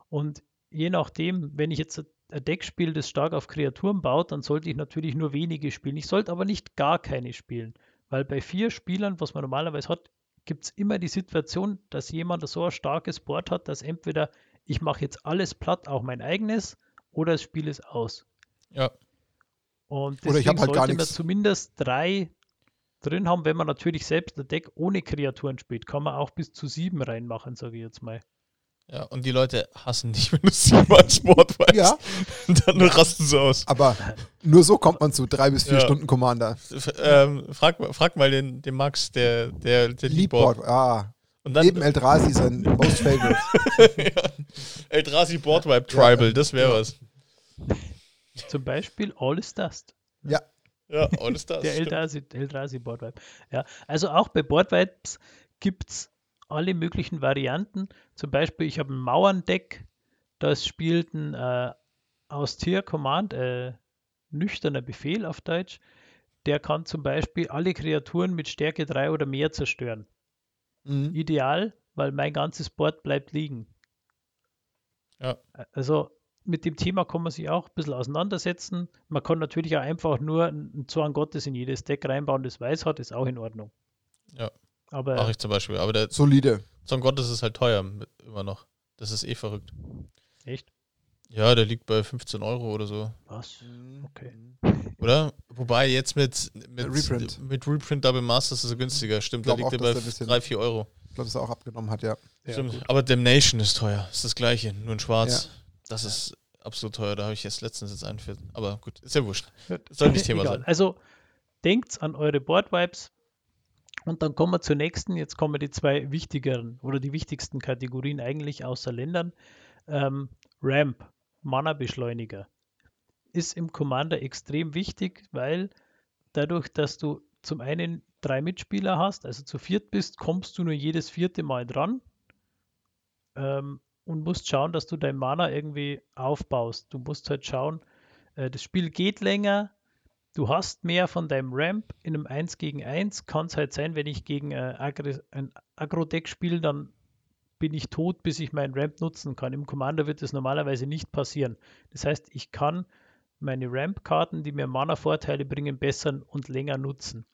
Speaker 3: Und je nachdem, wenn ich jetzt ein Deck spiele, das stark auf Kreaturen baut, dann sollte ich natürlich nur wenige spielen. Ich sollte aber nicht gar keine spielen, weil bei vier Spielern, was man normalerweise hat, gibt es immer die Situation, dass jemand so ein starkes Board hat, dass entweder ich mache jetzt alles platt, auch mein eigenes, oder das Spiel ist aus.
Speaker 2: Ja.
Speaker 3: Und
Speaker 1: Oder ich
Speaker 3: deswegen
Speaker 1: halt gar
Speaker 3: sollte man
Speaker 1: nichts.
Speaker 3: zumindest drei drin haben, wenn man natürlich selbst ein Deck ohne Kreaturen spielt, kann man auch bis zu sieben reinmachen, sage ich jetzt mal.
Speaker 2: Ja, und die Leute hassen dich, wenn du sieben als Wort weißt.
Speaker 1: Ja.
Speaker 2: Und dann rasten sie aus.
Speaker 1: Aber nur so kommt man zu drei bis vier
Speaker 2: Ja.
Speaker 1: Stunden Commander.
Speaker 2: F- Ähm, frag, frag mal den, den Max, der, der, der Leadboard.
Speaker 1: Ah.
Speaker 2: Und dann
Speaker 1: Neben Eldrazi sein Most Favorite.
Speaker 2: ja. Eldrazi Boardwipe Tribal, das wäre was.
Speaker 3: Zum Beispiel All is Dust.
Speaker 1: ja,
Speaker 2: Ja, alles das.
Speaker 3: Der
Speaker 2: stimmt.
Speaker 3: Eldrazi, Eldrazi Boardwipe. Ja, also auch bei Boardwipes gibt es alle möglichen Varianten. Zum Beispiel, ich habe ein Mauerndeck, das spielt ein äh, Austere Command, äh, nüchterner Befehl auf Deutsch. Der kann zum Beispiel alle Kreaturen mit Stärke 3 oder mehr zerstören.
Speaker 1: mhm.
Speaker 3: Ideal, weil mein ganzes Board bleibt liegen.
Speaker 2: Ja.
Speaker 3: Also mit dem Thema kann man sich auch ein bisschen auseinandersetzen. Man kann natürlich auch einfach nur einen Zorn Gottes in jedes Deck reinbauen, das weiß hat, ist auch in Ordnung.
Speaker 2: Ja.
Speaker 3: Aber
Speaker 2: Mache ich zum Beispiel. Aber der
Speaker 1: solide.
Speaker 2: Zorn Gottes ist halt teuer immer noch. Das ist eh verrückt.
Speaker 3: echt?
Speaker 2: Ja, der liegt bei 15 Euro oder so.
Speaker 3: Was? Okay.
Speaker 2: Oder? Wobei jetzt mit, mit,
Speaker 1: Reprint.
Speaker 2: mit Reprint Double Masters ist er günstiger. Stimmt, da liegt
Speaker 1: auch,
Speaker 2: er bei
Speaker 1: der bisschen-
Speaker 2: 3, 4 Euro.
Speaker 1: Ich glaube, dass er auch abgenommen hat, ja.
Speaker 3: Ja,
Speaker 2: Stimmt.
Speaker 3: gut.
Speaker 2: Aber Damnation ist teuer. Ist das gleiche, nur in schwarz. Das ist absolut teuer. Da habe ich jetzt letztens jetzt eingeführt. Aber gut, ist ja wurscht. Soll nicht Thema
Speaker 3: Egal.
Speaker 2: sein.
Speaker 3: Also denkt an eure Boardvibes und dann kommen wir zur nächsten. Jetzt kommen die zwei wichtigeren oder die wichtigsten Kategorien eigentlich außer Ländern. Ähm, Ramp, Mana-Beschleuniger, ist im Commander extrem wichtig, weil dadurch, dass du zum einen drei Mitspieler hast, also zu viert bist, kommst du nur jedes vierte Mal dran ähm, und musst schauen, dass du dein Mana irgendwie aufbaust. Du musst halt schauen, äh, das Spiel geht länger, du hast mehr von deinem Ramp in einem 1 gegen 1. Kann es halt sein, wenn ich gegen äh, ein Agro-Deck spiele, dann bin ich tot, bis ich meinen Ramp nutzen kann. Im Commander wird das normalerweise nicht passieren. Das heißt, ich kann meine Ramp-Karten, die mir Mana-Vorteile bringen, besser und länger nutzen.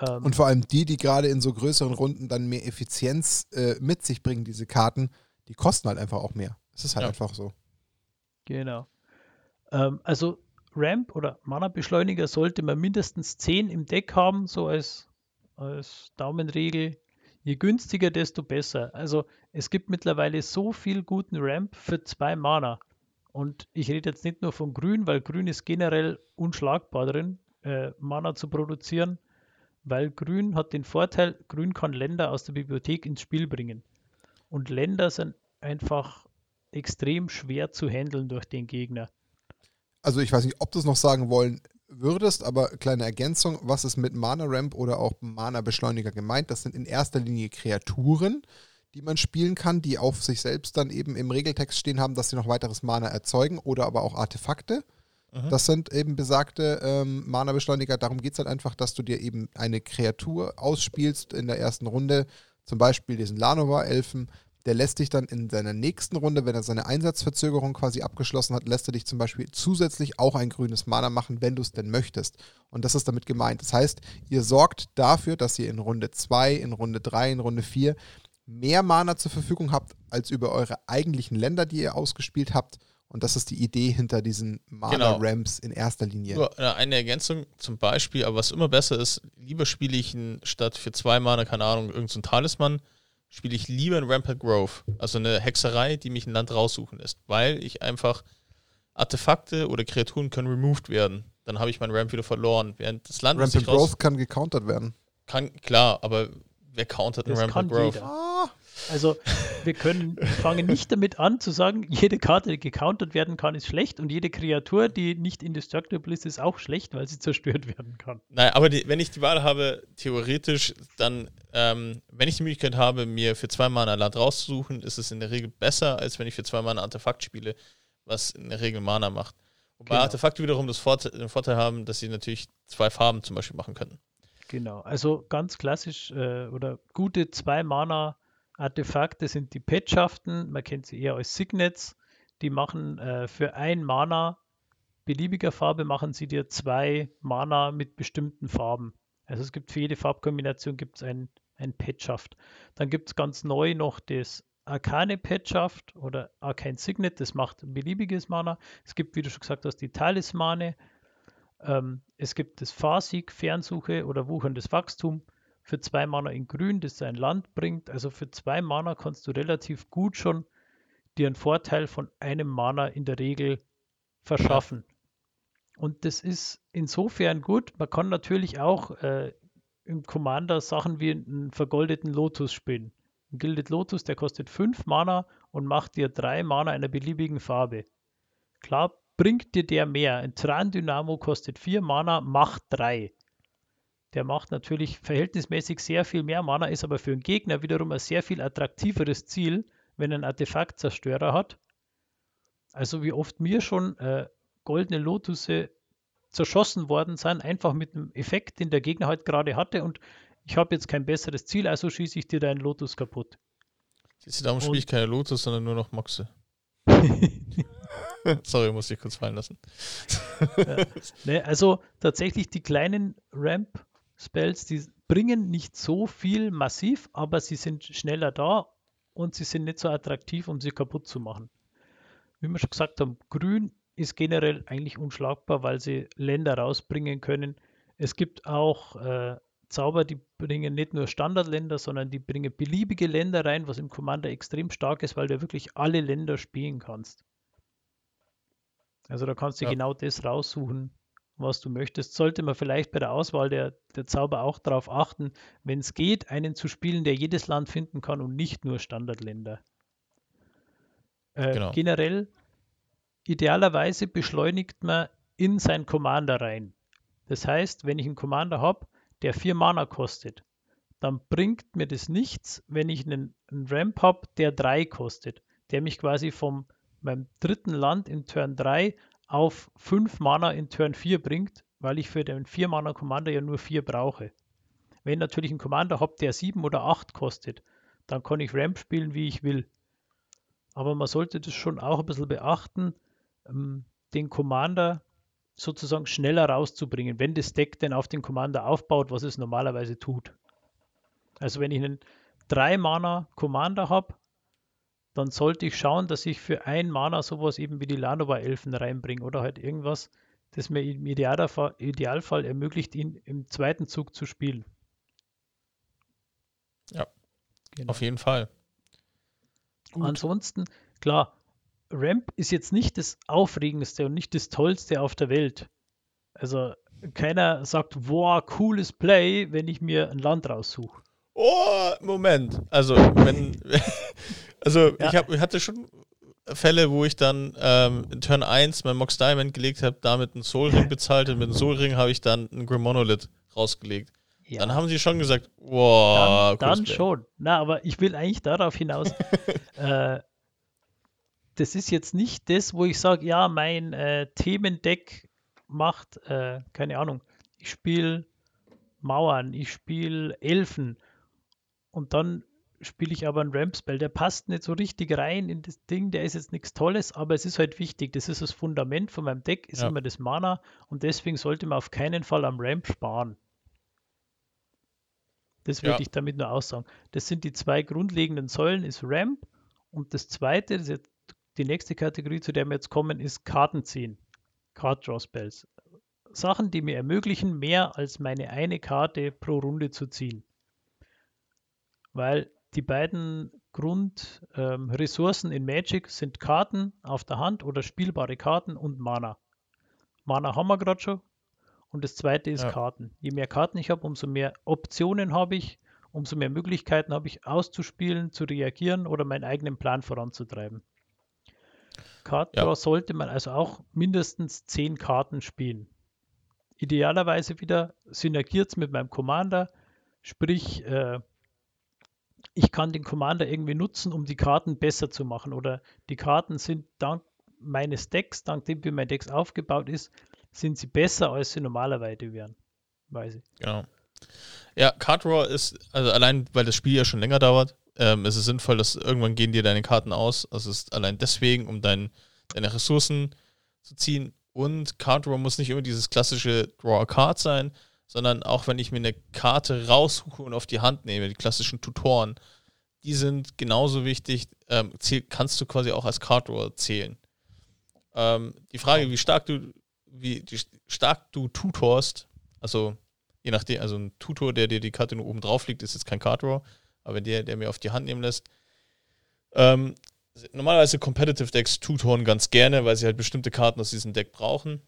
Speaker 3: Ähm,
Speaker 1: Und vor allem die, die gerade in so größeren Runden dann mehr Effizienz äh, mit sich bringen, diese Karten, die kosten halt einfach auch mehr. Es ist halt
Speaker 2: Ja.
Speaker 1: einfach so.
Speaker 3: Genau. Ähm, also Ramp oder Mana-Beschleuniger sollte man mindestens 10 im Deck haben, so als, als Daumenregel. Je günstiger, desto besser. Also es gibt mittlerweile so viel guten Ramp für zwei Mana. Und ich rede jetzt nicht nur von Grün, weil Grün ist generell unschlagbar drin, äh, Mana zu produzieren, weil Grün hat den Vorteil, Grün kann Länder aus der Bibliothek ins Spiel bringen. Und Länder sind einfach extrem schwer zu handeln durch den Gegner.
Speaker 1: Also ich weiß nicht, ob du es noch sagen wollen würdest, aber kleine Ergänzung, was ist mit Mana Ramp oder auch Mana Beschleuniger gemeint? Das sind in erster Linie Kreaturen, die man spielen kann, die auf sich selbst dann eben im Regeltext stehen haben, dass sie noch weiteres Mana erzeugen oder aber auch Artefakte.
Speaker 2: Mhm.
Speaker 1: Das sind eben besagte ähm, Mana-Beschleuniger. Darum geht es halt einfach, dass du dir eben eine Kreatur ausspielst in der ersten Runde. Zum Beispiel diesen Lanova-Elfen. Der lässt dich dann in seiner nächsten Runde, wenn er seine Einsatzverzögerung quasi abgeschlossen hat, lässt er dich zum Beispiel zusätzlich auch ein grünes Mana machen, wenn du es denn möchtest. Und das ist damit gemeint. Das heißt, ihr sorgt dafür, dass ihr in Runde 2, in Runde 3, in Runde 4 mehr Mana zur Verfügung habt als über eure eigentlichen Länder, die ihr ausgespielt habt. Und das ist die Idee hinter diesen Mana-Ramps in erster Linie.
Speaker 2: Nur eine Ergänzung zum Beispiel, aber was immer besser ist, lieber spiele ich statt für zwei Mana, keine Ahnung, irgendein Talisman, spiele ich lieber ein Rampart Grove. Also eine Hexerei, die mich ein Land raussuchen lässt. Weil ich einfach Artefakte oder Kreaturen können removed werden. Dann habe ich mein Ramp wieder verloren. Während das Land
Speaker 1: Rampant Growth kann gecountert werden.
Speaker 2: Kann, klar, aber wer countert ein Rampant Growth?
Speaker 3: Ah. Also wir können fangen nicht damit an zu sagen, jede Karte, die gecountert werden kann, ist schlecht und jede Kreatur, die nicht indestructible ist, ist auch schlecht, weil sie zerstört werden kann.
Speaker 2: Nein, aber die, wenn ich die Wahl habe, theoretisch, dann, ähm, wenn ich die Möglichkeit habe, mir für zwei Mana ein Land rauszusuchen, ist es in der Regel besser, als wenn ich für zwei Mana Artefakt spiele, was in der Regel Mana macht. Wobei genau. Artefakte wiederum das Vorteil, den Vorteil haben, dass sie natürlich zwei Farben zum Beispiel machen können.
Speaker 3: Genau, also ganz klassisch äh, oder gute zwei Mana Artefakte sind die Petschaften, man kennt sie eher als Signets. Die machen äh, für ein Mana beliebiger Farbe machen sie dir zwei Mana mit bestimmten Farben. Also es gibt für jede Farbkombination gibt es ein, ein Petschaft. Dann gibt es ganz neu noch das Arcane Petschaft oder Arcane Signet, das macht beliebiges Mana. Es gibt, wie du schon gesagt hast, die Talismane. Ähm, es gibt das Farsig, Fernsuche oder wucherndes Wachstum für zwei Mana in Grün, das sein Land bringt. Also für zwei Mana kannst du relativ gut schon dir einen Vorteil von einem Mana in der Regel verschaffen. Und das ist insofern gut. Man kann natürlich auch äh, im Commander Sachen wie einen vergoldeten Lotus spielen. Ein Gilded Lotus, der kostet 5 Mana und macht dir 3 Mana einer beliebigen Farbe. Klar bringt dir der mehr. Ein Tran Dynamo kostet 4 Mana, macht 3. Der macht natürlich verhältnismäßig sehr viel mehr Mana, ist aber für einen Gegner wiederum ein sehr viel attraktiveres Ziel, wenn er einen Artefaktzerstörer hat. Also wie oft mir schon äh, goldene Lotusse zerschossen worden sind, einfach mit einem Effekt, den der Gegner halt gerade hatte und ich habe jetzt kein besseres Ziel, also schieße ich dir deinen Lotus kaputt.
Speaker 2: darum spiele ich keine Lotus, sondern nur noch Moxe. Sorry, muss ich kurz fallen lassen.
Speaker 3: ja, ne, also tatsächlich die kleinen Ramp Spells, die bringen nicht so viel massiv, aber sie sind schneller da und sie sind nicht so attraktiv, um sie kaputt zu machen. Wie wir schon gesagt haben, Grün ist generell eigentlich unschlagbar, weil sie Länder rausbringen können. Es gibt auch äh, Zauber, die bringen nicht nur Standardländer, sondern die bringen beliebige Länder rein, was im Commander extrem stark ist, weil du wirklich alle Länder spielen kannst. Also da kannst du ja. genau das raussuchen, was du möchtest, sollte man vielleicht bei der Auswahl der, der Zauber auch darauf achten, wenn es geht, einen zu spielen, der jedes Land finden kann und nicht nur Standardländer. Äh, genau. Generell, idealerweise beschleunigt man in sein Commander rein. Das heißt, wenn ich einen Commander habe, der vier Mana kostet, dann bringt mir das nichts, wenn ich einen, einen Ramp habe, der drei kostet, der mich quasi vom meinem dritten Land in Turn 3 auf 5 Mana in Turn 4 bringt, weil ich für den 4 Mana Commander ja nur 4 brauche. Wenn natürlich ein Commander habe, der 7 oder 8 kostet, dann kann ich Ramp spielen, wie ich will. Aber man sollte das schon auch ein bisschen beachten, ähm, den Commander sozusagen schneller rauszubringen, wenn das Deck denn auf den Commander aufbaut, was es normalerweise tut. Also wenn ich einen 3 Mana Commander habe, dann sollte ich schauen, dass ich für ein Mana sowas eben wie die Lanova-Elfen reinbringe oder halt irgendwas, das mir im Idealfall, Idealfall ermöglicht, ihn im zweiten Zug zu spielen.
Speaker 2: Ja, genau. auf jeden Fall.
Speaker 3: Gut. Ansonsten, klar, Ramp ist jetzt nicht das Aufregendste und nicht das Tollste auf der Welt. Also keiner sagt, wow, cooles Play, wenn ich mir ein Land raussuche.
Speaker 2: Oh, Moment. Also, wenn, also ja. ich, hab, ich hatte schon Fälle, wo ich dann ähm, in Turn 1 mein Mox Diamond gelegt habe, damit einen Soul Ring bezahlt und mit dem Soul Ring habe ich dann einen Grim Monolith rausgelegt. Ja. Dann haben sie schon gesagt, wow,
Speaker 3: Dann, dann schon. Na, aber ich will eigentlich darauf hinaus. äh, das ist jetzt nicht das, wo ich sage, ja, mein äh, Themendeck macht, äh, keine Ahnung, ich spiele Mauern, ich spiele Elfen und dann spiele ich aber einen Ramp-Spell. Der passt nicht so richtig rein in das Ding, der ist jetzt nichts Tolles, aber es ist halt wichtig. Das ist das Fundament von meinem Deck, ist ja. immer das Mana und deswegen sollte man auf keinen Fall am Ramp sparen. Das würde
Speaker 2: Ja.
Speaker 3: ich damit nur aussagen. Das sind die zwei grundlegenden Säulen, ist Ramp und das zweite, das ist jetzt die nächste Kategorie, zu der wir jetzt kommen, ist Karten ziehen. Card Draw Spells. Sachen, die mir ermöglichen, mehr als meine eine Karte pro Runde zu ziehen. Weil die beiden Grundressourcen ähm, in Magic sind Karten auf der Hand oder spielbare Karten und Mana. Mana haben wir gerade schon. Und das zweite ist
Speaker 2: Ja.
Speaker 3: Karten. Je mehr Karten ich habe, umso mehr Optionen habe ich, umso mehr Möglichkeiten habe ich auszuspielen, zu reagieren oder meinen eigenen Plan voranzutreiben. Card
Speaker 2: Ja.
Speaker 3: Sollte man also auch mindestens 10 Karten spielen. Idealerweise wieder synergiert es mit meinem Commander, sprich, äh, ich kann den Commander irgendwie nutzen, um die Karten besser zu machen. Oder die Karten sind dank meines Decks, dank dem, wie mein Deck aufgebaut ist, sind sie besser, als sie normalerweise wären. Weiß ich.
Speaker 2: Genau. Ja, Card Draw ist, also allein, weil das Spiel ja schon länger dauert, ähm, ist es sinnvoll, dass irgendwann gehen dir deine Karten aus. Also es ist allein deswegen, um dein, deine Ressourcen zu ziehen. Und Card Draw muss nicht immer dieses klassische Draw a Card sein, sondern auch wenn ich mir eine Karte raussuche und auf die Hand nehme, die klassischen Tutoren, die sind genauso wichtig, ähm, kannst du quasi auch als Card Draw zählen. Ähm, die Frage, wie stark du, wie stark du tutorst, also je nachdem, also ein Tutor, der dir die Karte nur oben drauf liegt, ist jetzt kein Card Draw, aber der, der mir auf die Hand nehmen lässt. Ähm, normalerweise Competitive Decks tutoren ganz gerne, weil sie halt bestimmte Karten aus diesem Deck brauchen.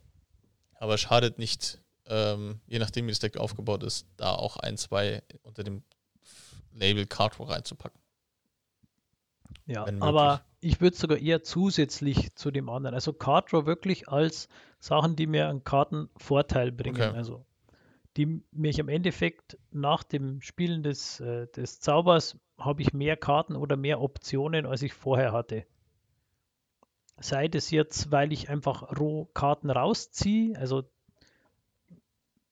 Speaker 2: Aber schadet nicht, ähm, je nachdem wie das Deck aufgebaut ist, da auch ein, zwei unter dem Label Card Draw reinzupacken.
Speaker 3: Ja, aber ich würde sogar eher zusätzlich zu dem anderen. Also Card Draw wirklich als Sachen, die mir einen Kartenvorteil bringen.
Speaker 2: Okay.
Speaker 3: Also die mich im Endeffekt nach dem Spielen des, äh, des Zaubers habe ich mehr Karten oder mehr Optionen, als ich vorher hatte. Sei das jetzt, weil ich einfach roh Karten rausziehe, also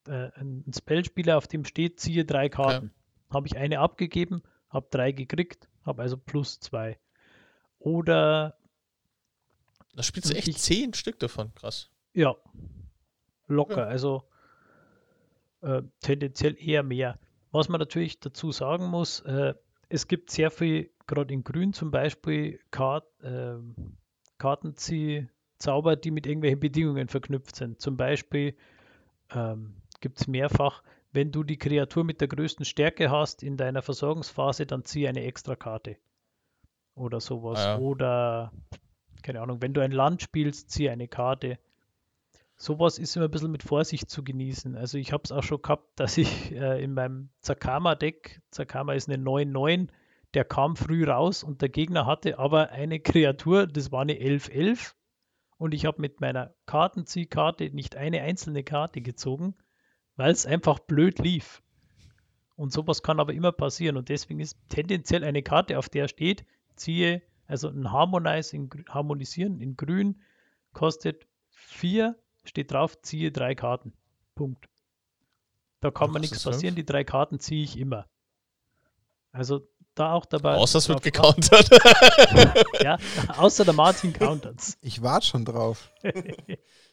Speaker 3: äh, ein Spellspieler, auf dem steht, ziehe drei Karten. Habe ich eine abgegeben, habe drei gekriegt, habe also plus zwei. Oder
Speaker 2: Da spielst du echt
Speaker 3: Ich-
Speaker 2: zehn Stück davon, krass.
Speaker 3: ja, locker,
Speaker 2: Ja.
Speaker 3: also äh, tendenziell eher mehr. Was man natürlich dazu sagen muss, äh, es gibt sehr viel, gerade in Grün zum Beispiel, Kart, ähm, Kartenzieh-Zauber, die mit irgendwelchen Bedingungen verknüpft sind. Zum Beispiel ähm, gibt es mehrfach, wenn du die Kreatur mit der größten Stärke hast in deiner Versorgungsphase, dann zieh eine extra Karte. Oder sowas.
Speaker 2: Ah ja.
Speaker 3: Oder, keine Ahnung, wenn du ein Land spielst, zieh eine Karte. Sowas ist immer ein bisschen mit Vorsicht zu genießen. Also ich habe es auch schon gehabt, dass ich äh, in meinem Zakama-Deck, Zakama ist eine 9-9, der kam früh raus und der Gegner hatte aber eine Kreatur, das war eine 11-11 und ich habe mit meiner Kartenziehkarte nicht eine einzelne Karte gezogen, weil es einfach blöd lief. Und sowas kann aber immer passieren und deswegen ist tendenziell eine Karte, auf der steht, ziehe, also ein Harmonize in, Harmonisieren in grün, kostet 4, steht drauf, ziehe drei Karten. Punkt. Da kann mir
Speaker 2: kostet
Speaker 3: nichts passieren, die drei Karten ziehe ich immer. Also da auch dabei.
Speaker 2: Außer es wird gecountert.
Speaker 3: Ja, außer der Martin counters.
Speaker 1: Ich warte schon drauf.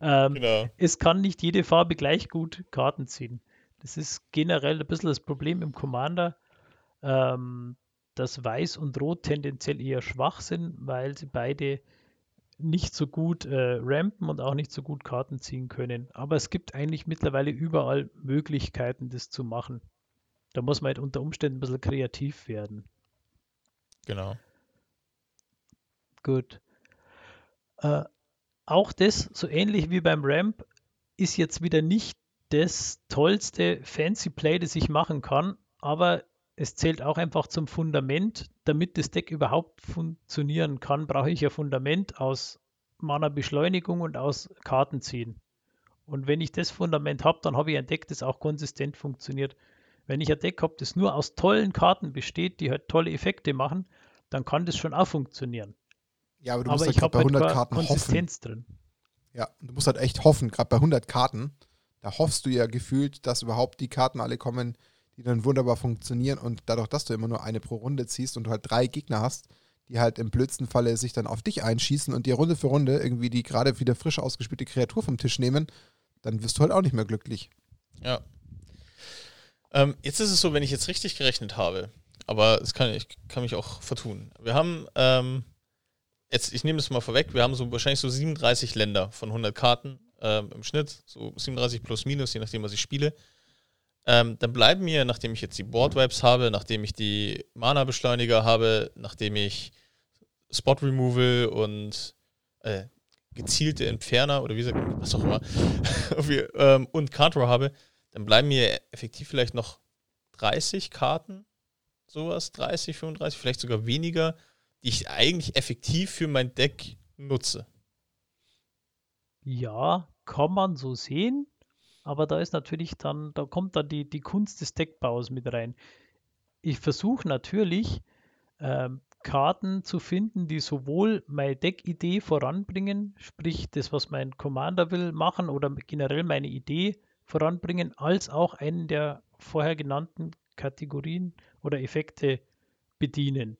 Speaker 3: Ähm,
Speaker 2: genau.
Speaker 3: es kann nicht jede Farbe gleich gut Karten ziehen. Das ist generell ein bisschen das Problem im Commander, ähm, dass Weiß und Rot tendenziell eher schwach sind, weil sie beide nicht so gut äh, rampen und auch nicht so gut Karten ziehen können. Aber es gibt eigentlich mittlerweile überall Möglichkeiten, das zu machen. Da muss man halt unter Umständen ein bisschen kreativ werden.
Speaker 2: Genau.
Speaker 3: Gut. Äh, auch das, so ähnlich wie beim Ramp, ist jetzt wieder nicht das tollste Fancy Play, das ich machen kann, aber es zählt auch einfach zum Fundament. Damit das Deck überhaupt funktionieren kann, brauche ich ein Fundament aus Mana-Beschleunigung und aus Kartenziehen. Und wenn ich das Fundament habe, dann habe ich ein Deck, das auch konsistent funktioniert. Wenn ich ein Deck habe, das nur aus tollen Karten besteht, die halt tolle Effekte machen, dann kann das schon auch funktionieren.
Speaker 1: Ja, aber du
Speaker 3: Aber
Speaker 1: musst halt
Speaker 3: ich
Speaker 1: gerade bei
Speaker 3: halt
Speaker 1: 100
Speaker 3: keine
Speaker 1: Karten hoffen.
Speaker 3: Konsistenz drin.
Speaker 1: Ja, du musst halt echt hoffen, gerade bei 100 Karten. Da hoffst du ja gefühlt, dass überhaupt die Karten alle kommen, die dann wunderbar funktionieren. Und dadurch, dass du immer nur eine pro Runde ziehst und du halt drei Gegner hast, die halt im blödsten Falle sich dann auf dich einschießen und dir Runde für Runde irgendwie die gerade wieder frisch ausgespielte Kreatur vom Tisch nehmen, dann wirst du halt auch nicht mehr glücklich.
Speaker 2: Ja. Ähm, jetzt ist es so, wenn ich jetzt richtig gerechnet habe, aber es kann, ich kann mich auch vertun. Wir haben, ähm, jetzt, ich nehme das mal vorweg, wir haben so wahrscheinlich so 37 Länder von 100 Karten ähm, im Schnitt, so 37 plus minus, je nachdem, was ich spiele. Ähm, dann bleiben mir, nachdem ich jetzt die Boardwipes habe, nachdem ich die Mana-Beschleuniger habe, nachdem ich Spot Removal und äh, gezielte Entferner oder wie gesagt, was auch immer, ähm, und Card Draw habe, dann bleiben mir effektiv vielleicht noch 30 Karten, sowas, 30, 35, vielleicht sogar weniger, die ich eigentlich effektiv für mein Deck nutze.
Speaker 3: Ja, kann man so sehen, aber da ist natürlich dann, da kommt dann die, die Kunst des Deckbaus mit rein. Ich versuche natürlich, ähm, Karten zu finden, die sowohl meine Deck-Idee voranbringen, sprich das, was mein Commander will machen oder generell meine Idee voranbringen, als auch einen der vorher genannten Kategorien oder Effekte bedienen.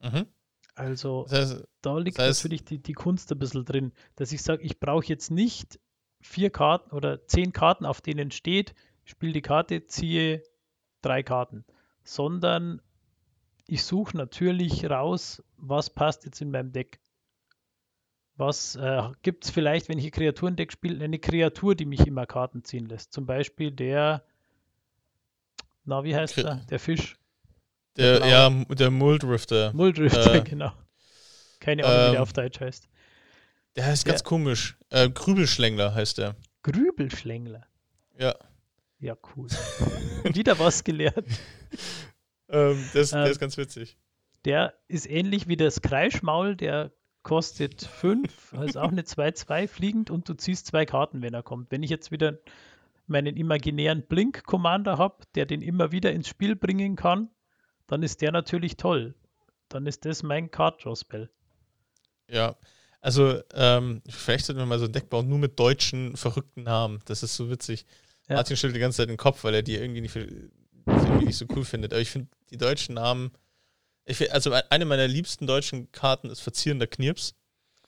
Speaker 3: Mhm. Also das heißt, da liegt das heißt, natürlich die, die Kunst ein bisschen drin, dass ich sage, ich brauche jetzt nicht vier Karten oder zehn Karten, auf denen steht, spiele die Karte, ziehe drei Karten, sondern ich suche natürlich raus, was passt jetzt in meinem Deck. Was äh, gibt es vielleicht, wenn ich ein Kreaturendeck spiele, eine Kreatur, die mich immer Karten ziehen lässt? Zum Beispiel der, na, wie heißt Kri der? Der Fisch.
Speaker 2: Der, der ja, der Muldrifter.
Speaker 3: Muldrifter, äh, genau. Keine Ahnung, ähm, wie der ähm, auf Deutsch heißt.
Speaker 2: Der heißt der, ganz komisch. Äh, Grübelschlängler heißt der.
Speaker 3: Grübelschlängler?
Speaker 2: Ja.
Speaker 3: Ja, cool. Wieder was gelernt.
Speaker 2: Ähm, das, ähm, der ist ganz witzig.
Speaker 3: Der ist ähnlich wie das Kreischmaul, der kostet 5, also auch eine 2-2 fliegend und du ziehst zwei Karten, wenn er kommt. Wenn ich jetzt wieder meinen imaginären Blink-Commander habe, der den immer wieder ins Spiel bringen kann, dann ist der natürlich toll. Dann ist das mein Card Draw Spell.
Speaker 2: Ja, also ähm, vielleicht sollten wir mal so ein Deck bauen, nur mit deutschen verrückten Namen. Das ist so witzig. Ja. Martin stellt die ganze Zeit den Kopf, weil er die irgendwie nicht, irgendwie nicht so cool findet. Aber ich finde die deutschen Namen. Ich, also eine meiner liebsten deutschen Karten ist Verzierender Knirps.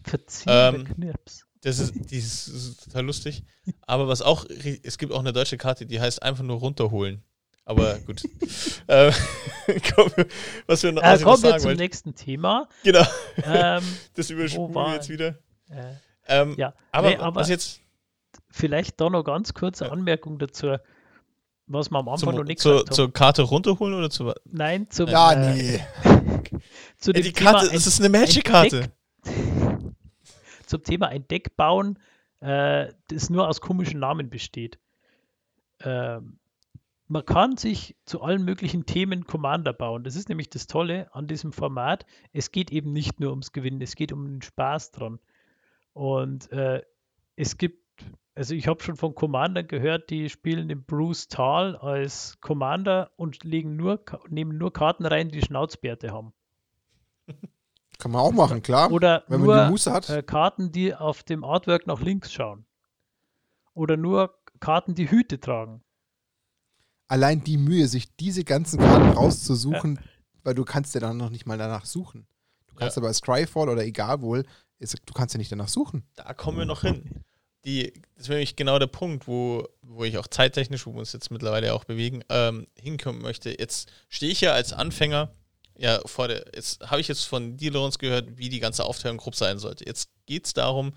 Speaker 3: Verzierender ähm, Knirps.
Speaker 2: Das ist, die ist total lustig. Aber was auch, es gibt auch eine deutsche Karte, die heißt einfach nur runterholen. Aber gut. äh, komm, was wir noch,
Speaker 3: äh, was kommen wir zum wollte. nächsten Thema.
Speaker 2: Genau. Ähm, das überspringen wir jetzt wieder.
Speaker 3: Äh, ähm, ja,
Speaker 2: aber, nee, aber was jetzt?
Speaker 3: Vielleicht da noch ganz kurze Anmerkung dazu was man am Anfang
Speaker 2: zum,
Speaker 3: noch nicht
Speaker 2: zur, gesagt Zur Karte runterholen oder zu
Speaker 3: Nein, zum
Speaker 1: Ja, äh, nee.
Speaker 2: zu Ey, die Karte, Thema, es ist eine Magic-Karte.
Speaker 3: zum Thema ein Deck bauen, äh, das nur aus komischen Namen besteht. Ähm, man kann sich zu allen möglichen Themen Commander bauen. Das ist nämlich das Tolle an diesem Format. Es geht eben nicht nur ums Gewinnen, es geht um den Spaß dran. Und äh, es gibt also ich habe schon von Commandern gehört, die spielen den Bruce Tal als Commander und legen nur, nehmen nur Karten rein, die Schnauzbärte haben.
Speaker 1: Kann man auch machen, klar.
Speaker 3: Oder wenn nur, man die Muße hat. Äh, Karten, die auf dem Artwork nach links schauen. Oder nur Karten, die Hüte tragen.
Speaker 1: Allein die Mühe, sich diese ganzen Karten rauszusuchen, ja. weil du kannst ja dann noch nicht mal danach suchen. Du kannst ja. aber Scryfall oder egal wohl, du kannst ja nicht danach suchen.
Speaker 2: Da kommen wir noch hin die, das wäre nämlich genau der Punkt, wo, wo ich auch zeittechnisch, wo wir uns jetzt mittlerweile auch bewegen, ähm, hinkommen möchte. Jetzt stehe ich ja als Anfänger, ja, vor der, jetzt habe ich jetzt von dir, Lorenz, gehört, wie die ganze Aufteilung grob sein sollte. Jetzt geht es darum,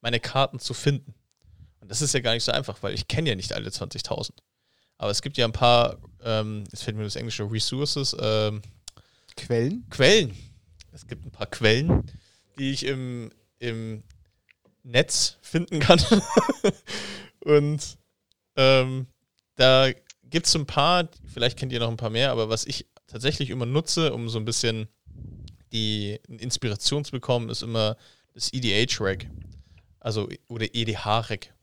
Speaker 2: meine Karten zu finden. Und das ist ja gar nicht so einfach, weil ich kenne ja nicht alle 20.000. Aber es gibt ja ein paar, ähm, jetzt fällt mir das englische Resources, ähm,
Speaker 1: Quellen?
Speaker 2: Quellen. Es gibt ein paar Quellen, die ich im, im Netz finden kann. und ähm, da gibt es ein paar, vielleicht kennt ihr noch ein paar mehr, aber was ich tatsächlich immer nutze, um so ein bisschen die Inspiration zu bekommen, ist immer das EDH-Reg. Also oder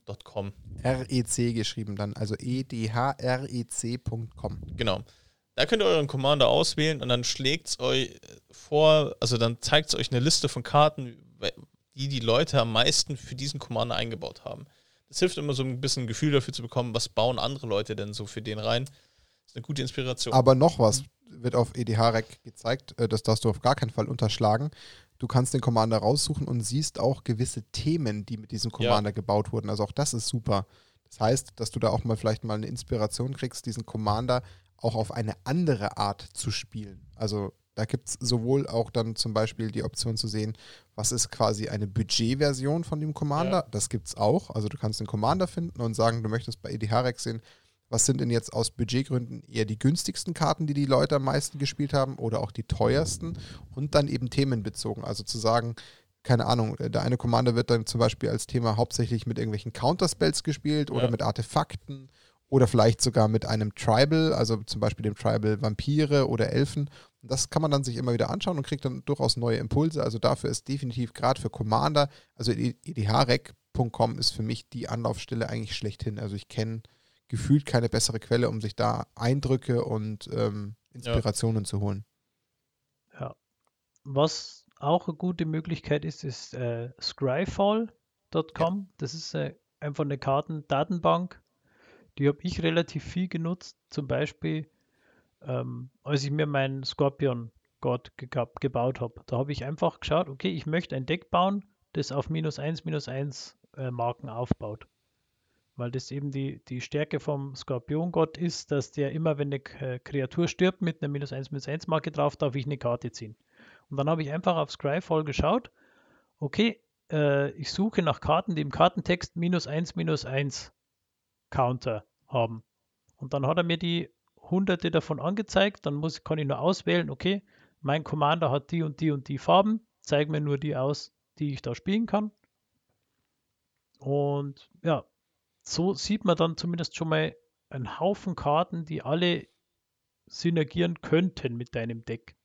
Speaker 2: edhrec.com.
Speaker 1: REC geschrieben dann, also edhrec.com.
Speaker 2: Genau. Da könnt ihr euren Commander auswählen und dann schlägt es euch vor, also dann zeigt es euch eine Liste von Karten, die die Leute am meisten für diesen Commander eingebaut haben. Das hilft immer so ein bisschen ein Gefühl dafür zu bekommen, was bauen andere Leute denn so für den rein. Das ist eine gute Inspiration.
Speaker 1: Aber noch was wird auf EDH-Rec gezeigt, äh, das darfst du auf gar keinen Fall unterschlagen. Du kannst den Commander raussuchen und siehst auch gewisse Themen, die mit diesem Commander ja. gebaut wurden. Also auch das ist super. Das heißt, dass du da auch mal vielleicht mal eine Inspiration kriegst, diesen Commander auch auf eine andere Art zu spielen. Also da gibt es sowohl auch dann zum Beispiel die Option zu sehen, was ist quasi eine Budgetversion von dem Commander.
Speaker 2: Ja.
Speaker 1: Das gibt es auch. Also du kannst den Commander finden und sagen, du möchtest bei EDH-Rex sehen, was sind denn jetzt aus Budgetgründen eher die günstigsten Karten, die die Leute am meisten gespielt haben oder auch die teuersten und dann eben themenbezogen. Also zu sagen, keine Ahnung, der eine Commander wird dann zum Beispiel als Thema hauptsächlich mit irgendwelchen Counterspells gespielt oder
Speaker 2: Ja.
Speaker 1: mit Artefakten oder vielleicht sogar mit einem Tribal, also zum Beispiel dem Tribal Vampire oder Elfen. Das kann man dann sich immer wieder anschauen und kriegt dann durchaus neue Impulse. Also dafür ist definitiv gerade für Commander, also edhrec.com ist für mich die Anlaufstelle eigentlich schlechthin. Also ich kenne gefühlt keine bessere Quelle, um sich da Eindrücke und ähm, Inspirationen zu holen.
Speaker 3: Ja. Was auch eine gute Möglichkeit ist, ist äh, scryfall.com. Das ist äh, einfach eine Kartendatenbank. Die habe ich relativ viel genutzt. Zum Beispiel, ähm, als ich mir meinen Scorpion God gegab, gebaut habe. Da habe ich einfach geschaut, okay, ich möchte ein Deck bauen, das auf minus 1, minus 1 äh, Marken aufbaut. Weil das eben die, die Stärke vom Skorpiongott ist, dass der immer, wenn eine Kreatur stirbt mit einer minus 1, minus 1 Marke drauf, darf ich eine Karte ziehen. Und dann habe ich einfach auf Scryfall geschaut, okay, äh, ich suche nach Karten, die im Kartentext minus 1, minus 1 Counter haben. Und dann hat er mir die hunderte davon angezeigt, dann muss, kann ich nur auswählen, okay, mein Commander hat die und die und die Farben, zeig mir nur die aus, die ich da spielen kann. Und ja, so sieht man dann zumindest schon mal einen Haufen Karten, die alle synergieren könnten mit deinem Deck.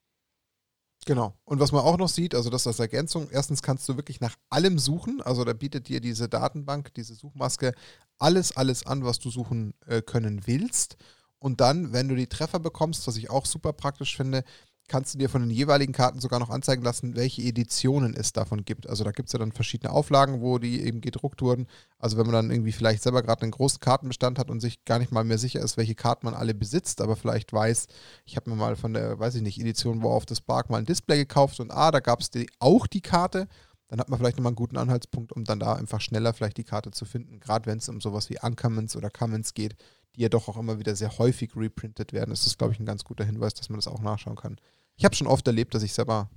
Speaker 1: Genau. Und was man auch noch sieht, also das als Ergänzung, erstens kannst du wirklich nach allem suchen. Also da bietet dir diese Datenbank, diese Suchmaske alles, alles an, was du suchen äh, können willst. Und dann, wenn du die Treffer bekommst, was ich auch super praktisch finde, kannst du dir von den jeweiligen Karten sogar noch anzeigen lassen, welche Editionen es davon gibt. Also da gibt es ja dann verschiedene Auflagen, wo die eben gedruckt wurden. Also wenn man dann irgendwie vielleicht selber gerade einen großen Kartenbestand hat und sich gar nicht mal mehr sicher ist, welche Karten man alle besitzt, aber vielleicht weiß, ich habe mir mal von der, weiß ich nicht, Edition War of the Spark mal ein Display gekauft und ah, da gab es auch die Karte. Dann hat man vielleicht nochmal einen guten Anhaltspunkt, um dann da einfach schneller vielleicht die Karte zu finden. Gerade wenn es um sowas wie Uncommons oder Commons geht, die ja doch auch immer wieder sehr häufig reprintet werden, ist das, glaube ich, ein ganz guter Hinweis, dass man das auch nachschauen kann. Ich habe schon oft erlebt, dass ich selber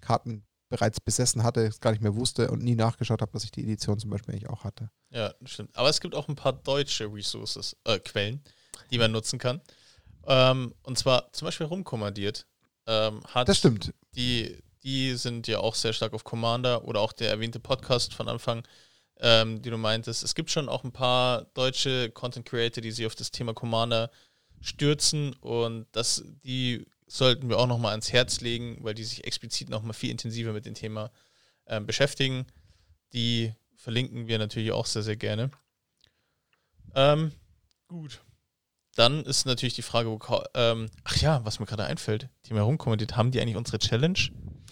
Speaker 1: Karten bereits besessen hatte, gar nicht mehr wusste und nie nachgeschaut habe, dass ich die Edition zum Beispiel eigentlich auch hatte.
Speaker 2: Ja, stimmt. Aber es gibt auch ein paar deutsche Resources, äh, Quellen, die man nutzen kann. Ähm, und zwar zum Beispiel rumkommandiert. Ähm, hat
Speaker 1: Das stimmt.
Speaker 2: Die, die sind ja auch sehr stark auf Commander oder auch der erwähnte Podcast von Anfang, ähm, die du meintest. Es gibt schon auch ein paar deutsche Content Creator, die sich auf das Thema Commander stürzen und das, die sollten wir auch nochmal ans Herz legen, weil die sich explizit nochmal viel intensiver mit dem Thema ähm, beschäftigen. Die verlinken wir natürlich auch sehr, sehr gerne. Ähm, gut. Dann ist natürlich die Frage, wo, ähm, ach ja, was mir gerade einfällt, die mir herumkommentiert, haben die eigentlich unsere Challenge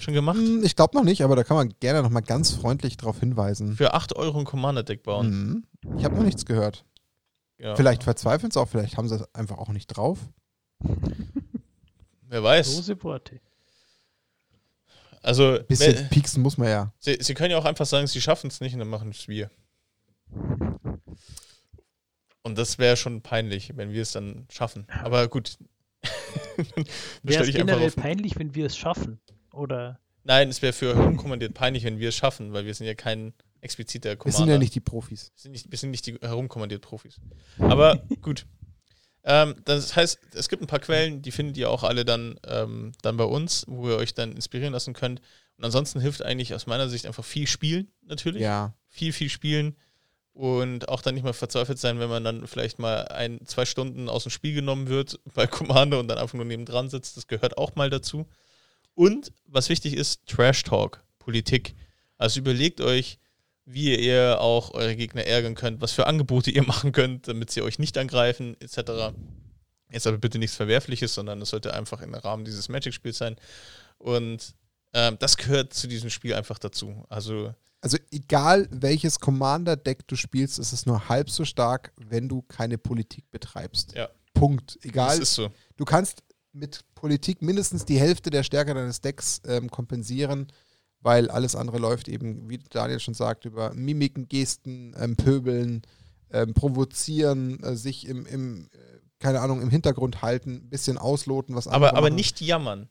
Speaker 2: schon gemacht?
Speaker 1: Hm, Ich glaube noch nicht, aber da kann man gerne nochmal ganz freundlich darauf hinweisen.
Speaker 2: Für 8 Euro ein Commander-Deck bauen.
Speaker 1: Mhm. Ich habe noch nichts gehört.
Speaker 2: Ja.
Speaker 1: Vielleicht verzweifeln sie auch, vielleicht haben sie es einfach auch nicht drauf.
Speaker 2: Wer weiß.
Speaker 3: Große Worte.
Speaker 2: Also,
Speaker 1: Bisschen
Speaker 2: wer-
Speaker 1: pieksen muss man ja.
Speaker 2: sie, sie können ja auch einfach sagen, sie schaffen es nicht und dann machen es wir. Und das wäre schon peinlich, wenn wir es dann schaffen. Aber gut.
Speaker 3: Wäre es generell peinlich, wenn wir es schaffen? Oder
Speaker 2: Nein, es wäre für herumkommandiert peinlich, wenn wir es schaffen, weil wir sind ja kein expliziter
Speaker 1: Wir
Speaker 2: Commander.
Speaker 1: sind ja nicht die Profis.
Speaker 2: Wir sind nicht, wir sind nicht die herumkommandiert Profis. Aber gut. Ähm, das heißt, es gibt ein paar Quellen, die findet ihr auch alle dann, ähm, dann bei uns, wo ihr euch dann inspirieren lassen könnt. Und ansonsten hilft eigentlich aus meiner Sicht einfach viel spielen, natürlich.
Speaker 1: Ja.
Speaker 2: Viel, viel spielen. Und auch dann nicht mal verzweifelt sein, wenn man dann vielleicht mal ein, zwei Stunden aus dem Spiel genommen wird bei Commander und dann einfach nur nebendran sitzt. Das gehört auch mal dazu. Und was wichtig ist, Trash Talk, Politik. Also überlegt euch, wie ihr auch eure Gegner ärgern könnt, was für Angebote ihr machen könnt, damit sie euch nicht angreifen, etc. Jetzt aber bitte nichts Verwerfliches, sondern es sollte einfach im Rahmen dieses Magic-Spiels sein. Und ähm, das gehört zu diesem Spiel einfach dazu. Also
Speaker 1: Also egal welches Commander-Deck du spielst, ist es nur halb so stark, wenn du keine Politik betreibst.
Speaker 2: Ja.
Speaker 1: Punkt.
Speaker 2: das
Speaker 1: Egal.
Speaker 2: ist so.
Speaker 1: Du kannst mit Politik mindestens die Hälfte der Stärke deines Decks ähm, kompensieren, weil alles andere läuft eben, wie Daniel schon sagt, über Mimiken, Gesten, ähm, Pöbeln, ähm, provozieren, äh, sich im, im, äh, keine Ahnung, im Hintergrund halten, ein bisschen ausloten, was
Speaker 2: Aber, aber nicht jammern.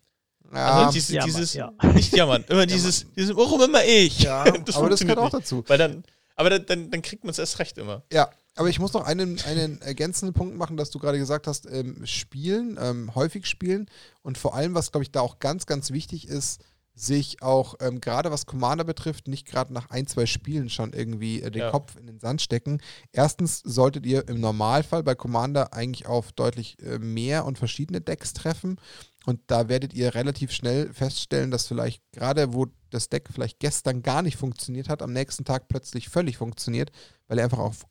Speaker 1: Ja,
Speaker 2: Also diese,
Speaker 3: Jammern,
Speaker 2: dieses,
Speaker 3: ja.
Speaker 2: nicht jammern. Immer dieses, dieses, warum immer ich?
Speaker 1: ja, aber das
Speaker 2: funktioniert
Speaker 1: gehört auch
Speaker 2: nicht.
Speaker 1: dazu.
Speaker 2: Weil dann, aber dann, dann, dann kriegt man es erst recht immer.
Speaker 1: Ja, aber ich muss noch einen, einen ergänzenden Punkt machen, dass du gerade gesagt hast, ähm, spielen, ähm, häufig spielen und vor allem, was glaube ich da auch ganz, ganz wichtig ist, sich auch ähm, gerade was Commander betrifft, nicht gerade nach ein, zwei Spielen schon irgendwie äh, den
Speaker 2: Ja.
Speaker 1: Kopf in den Sand stecken. Erstens solltet ihr im Normalfall bei Commander eigentlich auf deutlich äh, mehr und verschiedene Decks treffen. Und da werdet ihr relativ schnell feststellen, dass vielleicht gerade wo das Deck vielleicht gestern gar nicht funktioniert hat, am nächsten Tag plötzlich völlig funktioniert, weil ihr einfach auf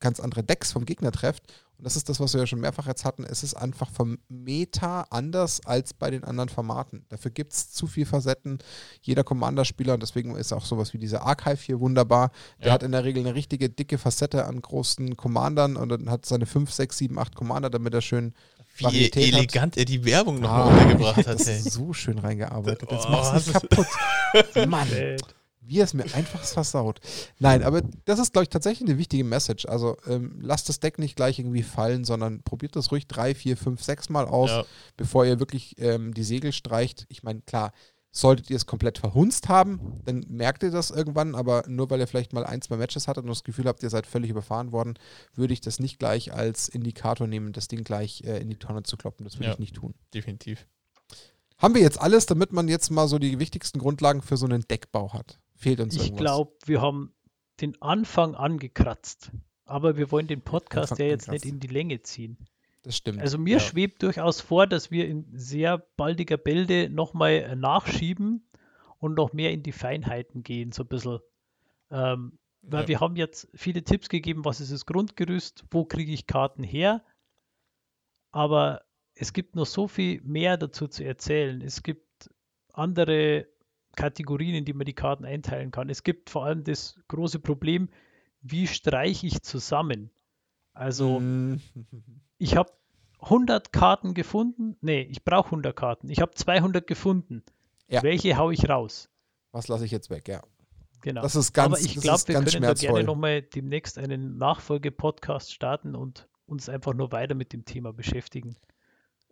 Speaker 1: ganz andere Decks vom Gegner trefft. Und das ist das, was wir ja schon mehrfach jetzt hatten. Es ist einfach vom Meta anders als bei den anderen Formaten. Dafür gibt es zu viel Facetten. Jeder Commander-Spieler, und deswegen ist auch sowas wie dieser Archive hier wunderbar. Der
Speaker 2: Ja.
Speaker 1: hat in der Regel eine richtige dicke Facette an großen Commandern und dann hat seine 5, 6, 7, 8 Commander, damit er schön
Speaker 2: Wie
Speaker 1: Varietät hat.
Speaker 2: elegant er die Werbung
Speaker 1: Ah,
Speaker 2: nochmal untergebracht hat.
Speaker 1: Das
Speaker 2: ey.
Speaker 1: ist so schön reingearbeitet. Jetzt
Speaker 2: Oh,
Speaker 1: machst du kaputt. Mann, wie er es mir einfach versaut. Nein, aber das ist, glaube ich, tatsächlich eine wichtige Message. Also ähm, lasst das Deck nicht gleich irgendwie fallen, sondern probiert das ruhig drei, vier, fünf, sechs Mal aus,
Speaker 2: Ja.
Speaker 1: bevor ihr wirklich ähm, die Segel streicht. Ich meine, klar, solltet ihr es komplett verhunzt haben, dann merkt ihr das irgendwann, aber nur weil ihr vielleicht mal ein, zwei Matches hattet und das Gefühl habt, ihr seid völlig überfahren worden, würde ich das nicht gleich als Indikator nehmen, das Ding gleich äh, in die Tonne zu kloppen. Das würde
Speaker 2: Ja.
Speaker 1: ich nicht tun.
Speaker 2: Definitiv.
Speaker 1: Haben wir jetzt alles, damit man jetzt mal so die wichtigsten Grundlagen für so einen Deckbau hat? Fehlt uns
Speaker 3: ich
Speaker 1: irgendwas?
Speaker 3: glaube, wir haben den Anfang angekratzt. Aber wir wollen den Podcast
Speaker 1: Anfang
Speaker 3: ja jetzt
Speaker 1: angekratzt.
Speaker 3: nicht in die Länge ziehen.
Speaker 1: Das stimmt.
Speaker 3: Also mir
Speaker 2: Ja.
Speaker 3: schwebt durchaus vor, dass wir in sehr baldiger Bälde nochmal nachschieben und noch mehr in die Feinheiten gehen, so ein bisschen. Ähm, weil
Speaker 2: Ja.
Speaker 3: wir haben jetzt viele Tipps gegeben, was ist das Grundgerüst, wo kriege ich Karten her. Aber es gibt noch so viel mehr dazu zu erzählen. Es gibt andere Kategorien, in die man die Karten einteilen kann. Es gibt vor allem das große Problem, wie streiche ich zusammen? Also
Speaker 1: Mm,
Speaker 3: ich habe 100 Karten gefunden. Nee, ich brauche 100 Karten. Ich habe 200 gefunden.
Speaker 1: Ja.
Speaker 3: Welche haue ich raus?
Speaker 1: Was lasse ich jetzt weg? Ja.
Speaker 3: Genau.
Speaker 1: Das ist ganz,
Speaker 3: Aber ich glaube, wir können da gerne nochmal demnächst einen Nachfolge-Podcast starten und uns einfach nur weiter mit dem Thema beschäftigen.